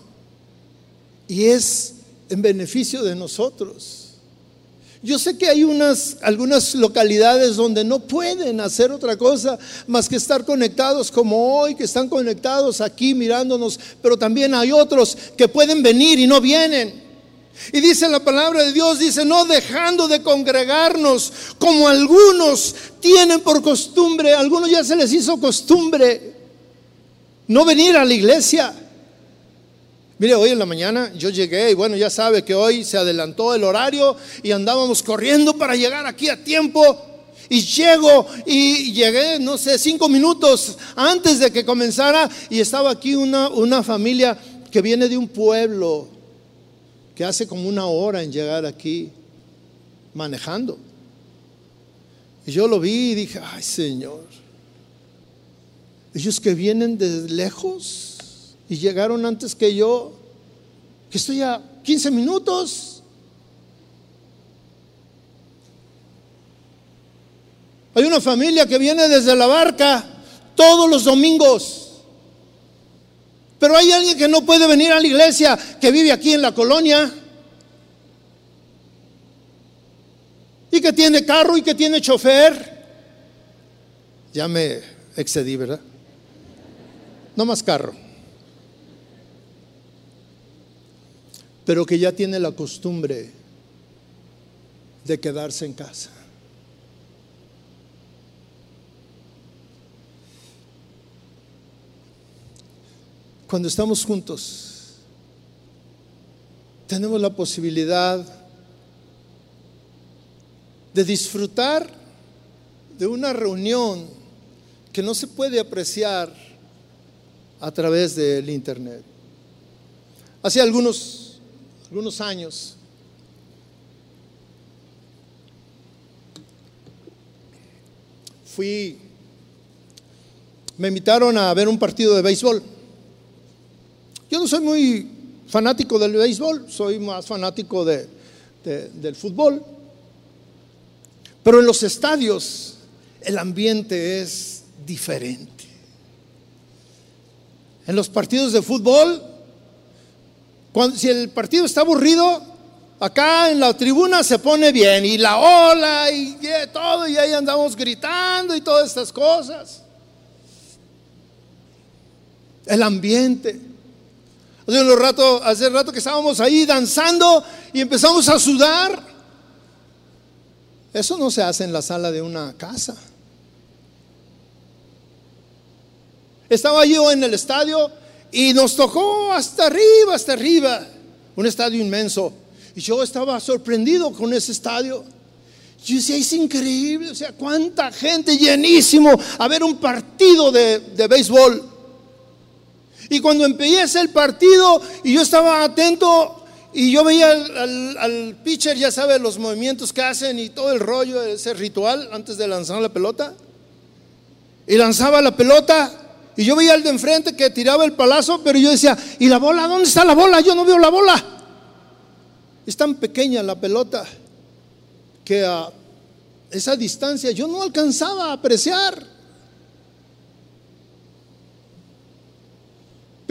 y es en beneficio de nosotros. Yo sé que hay unas, algunas localidades donde no pueden hacer otra cosa más que estar conectados como hoy, que están conectados aquí mirándonos, pero también hay otros que pueden venir y no vienen. Y dice la palabra de Dios, dice, no dejando de congregarnos como algunos tienen por costumbre, algunos ya se les hizo costumbre no venir a la iglesia. Mire, hoy en la mañana yo llegué y bueno, ya sabe que hoy se adelantó el horario y andábamos corriendo para llegar aquí a tiempo. Y llego y llegué, no sé, cinco minutos antes de que comenzara y estaba aquí una, una familia que viene de un pueblo que hace como una hora en llegar aquí manejando. Y yo lo vi y dije, ay Señor, ellos que vienen de lejos y llegaron antes que yo, que estoy a 15 minutos. Hay una familia que viene desde la barca todos los domingos. Pero hay alguien que no puede venir a la iglesia, que vive aquí en la colonia. Y que tiene carro y que tiene chofer. Ya me excedí, ¿verdad? No más carro. Pero que ya tiene la costumbre de quedarse en casa. Cuando estamos juntos, tenemos la posibilidad de disfrutar de una reunión que no se puede apreciar a través del Internet. Hace algunos, algunos años, fui, me invitaron a ver un partido de béisbol. Yo no soy muy fanático del béisbol, soy más fanático de, del fútbol. Pero en los estadios el ambiente es diferente. En los partidos de fútbol, cuando, si el partido está aburrido, acá en la tribuna se pone bien y la ola y, y todo, y ahí andamos gritando y todas estas cosas. El ambiente. Hace, rato, hace rato que estábamos ahí danzando y empezamos a sudar. Eso no se hace en la sala de una casa. Estaba yo en el estadio y nos tocó hasta arriba, hasta arriba, un estadio inmenso. Y yo estaba sorprendido con ese estadio. Yo decía, es increíble, o sea, cuánta gente llenísimo a ver un partido de, de béisbol. Y cuando empieza el partido y yo estaba atento y yo veía al, pitcher, ya sabe, los movimientos que hacen y todo el rollo, ese ritual antes de lanzar la pelota. Y lanzaba la pelota y yo veía al de enfrente que tiraba el palazo, pero yo decía, ¿y la bola? ¿Dónde está la bola? Yo no veo la bola. Es tan pequeña la pelota que a esa distancia yo no alcanzaba a apreciar.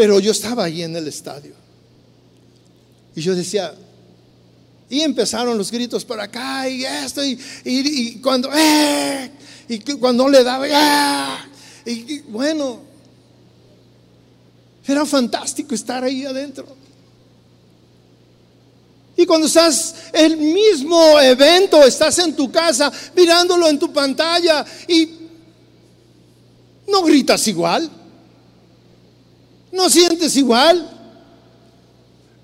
Pero yo estaba ahí en el estadio. Y yo decía, y empezaron los gritos por acá y esto, y, cuando, ¡eh! y cuando le daba, ¡ah! y bueno, Era fantástico estar ahí adentro. Y cuando estás el mismo evento, estás en tu casa mirándolo en tu pantalla y no gritas igual, no sientes igual.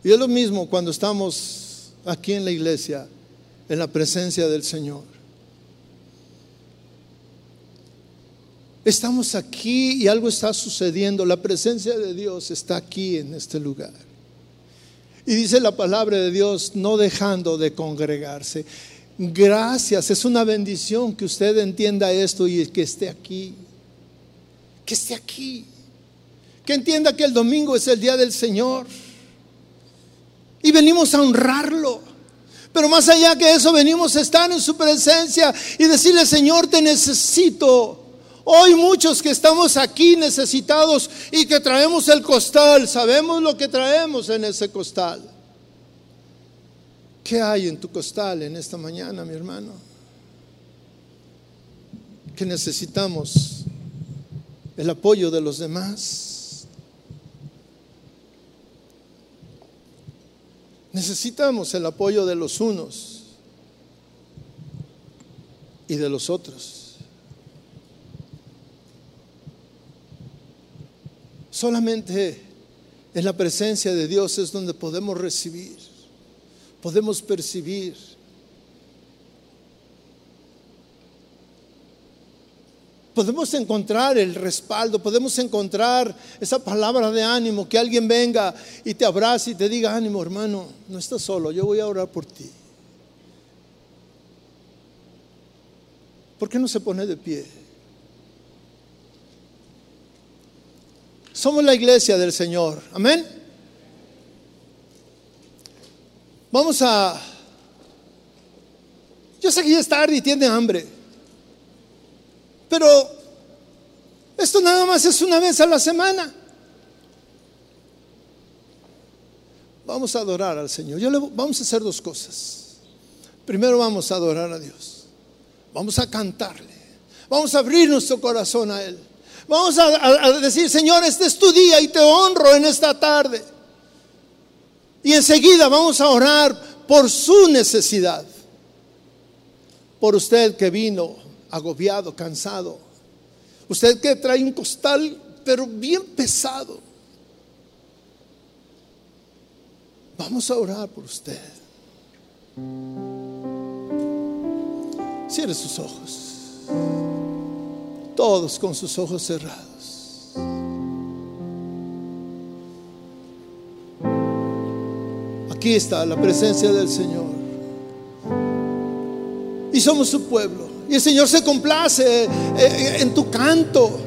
Y es lo mismo cuando estamos aquí en la iglesia, en la presencia del Señor. Estamos aquí y algo está sucediendo. La presencia de Dios está aquí en este lugar. Y dice la palabra de Dios, no dejando de congregarse. Gracias, es una bendición que usted entienda esto y que esté aquí. Que esté aquí. Que entienda que el domingo es el día del Señor. Y venimos a honrarlo. Pero más allá que eso, venimos a estar en su presencia y decirle, Señor, te necesito. Hoy muchos que estamos aquí necesitados y que traemos el costal, sabemos lo que traemos en ese costal. ¿Qué hay en tu costal en esta mañana, mi hermano? Que necesitamos el apoyo de los demás. Necesitamos el apoyo de los unos y de los otros. Solamente en la presencia de Dios es donde podemos recibir, podemos percibir. Podemos encontrar el respaldo, podemos encontrar esa palabra de ánimo, que alguien venga y te abrace y te diga, ánimo hermano, no estás solo, yo voy a orar por ti. ¿Por qué no se pone de pie? Somos la iglesia del Señor. Amén. Vamos a... Yo sé que ya es tarde y tiene hambre. Pero esto nada más es una vez a la semana. Vamos a adorar al Señor. Yo le, vamos a hacer dos cosas. Primero vamos a adorar a Dios. Vamos a cantarle. Vamos a abrir nuestro corazón a Él. Vamos a, decir, Señor, este es tu día y te honro en esta tarde. Y enseguida vamos a orar por su necesidad. Por usted que vino agobiado, cansado. Usted que trae un costal, pero bien pesado. Vamos a orar por usted. Cierre sus ojos todos con sus ojos cerrados. Aquí está la presencia del Señor. Y somos su pueblo. Y el Señor se complace eh, eh, en tu canto.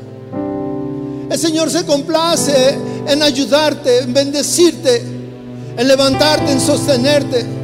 El Señor se complace en ayudarte, en bendecirte, en levantarte, en sostenerte.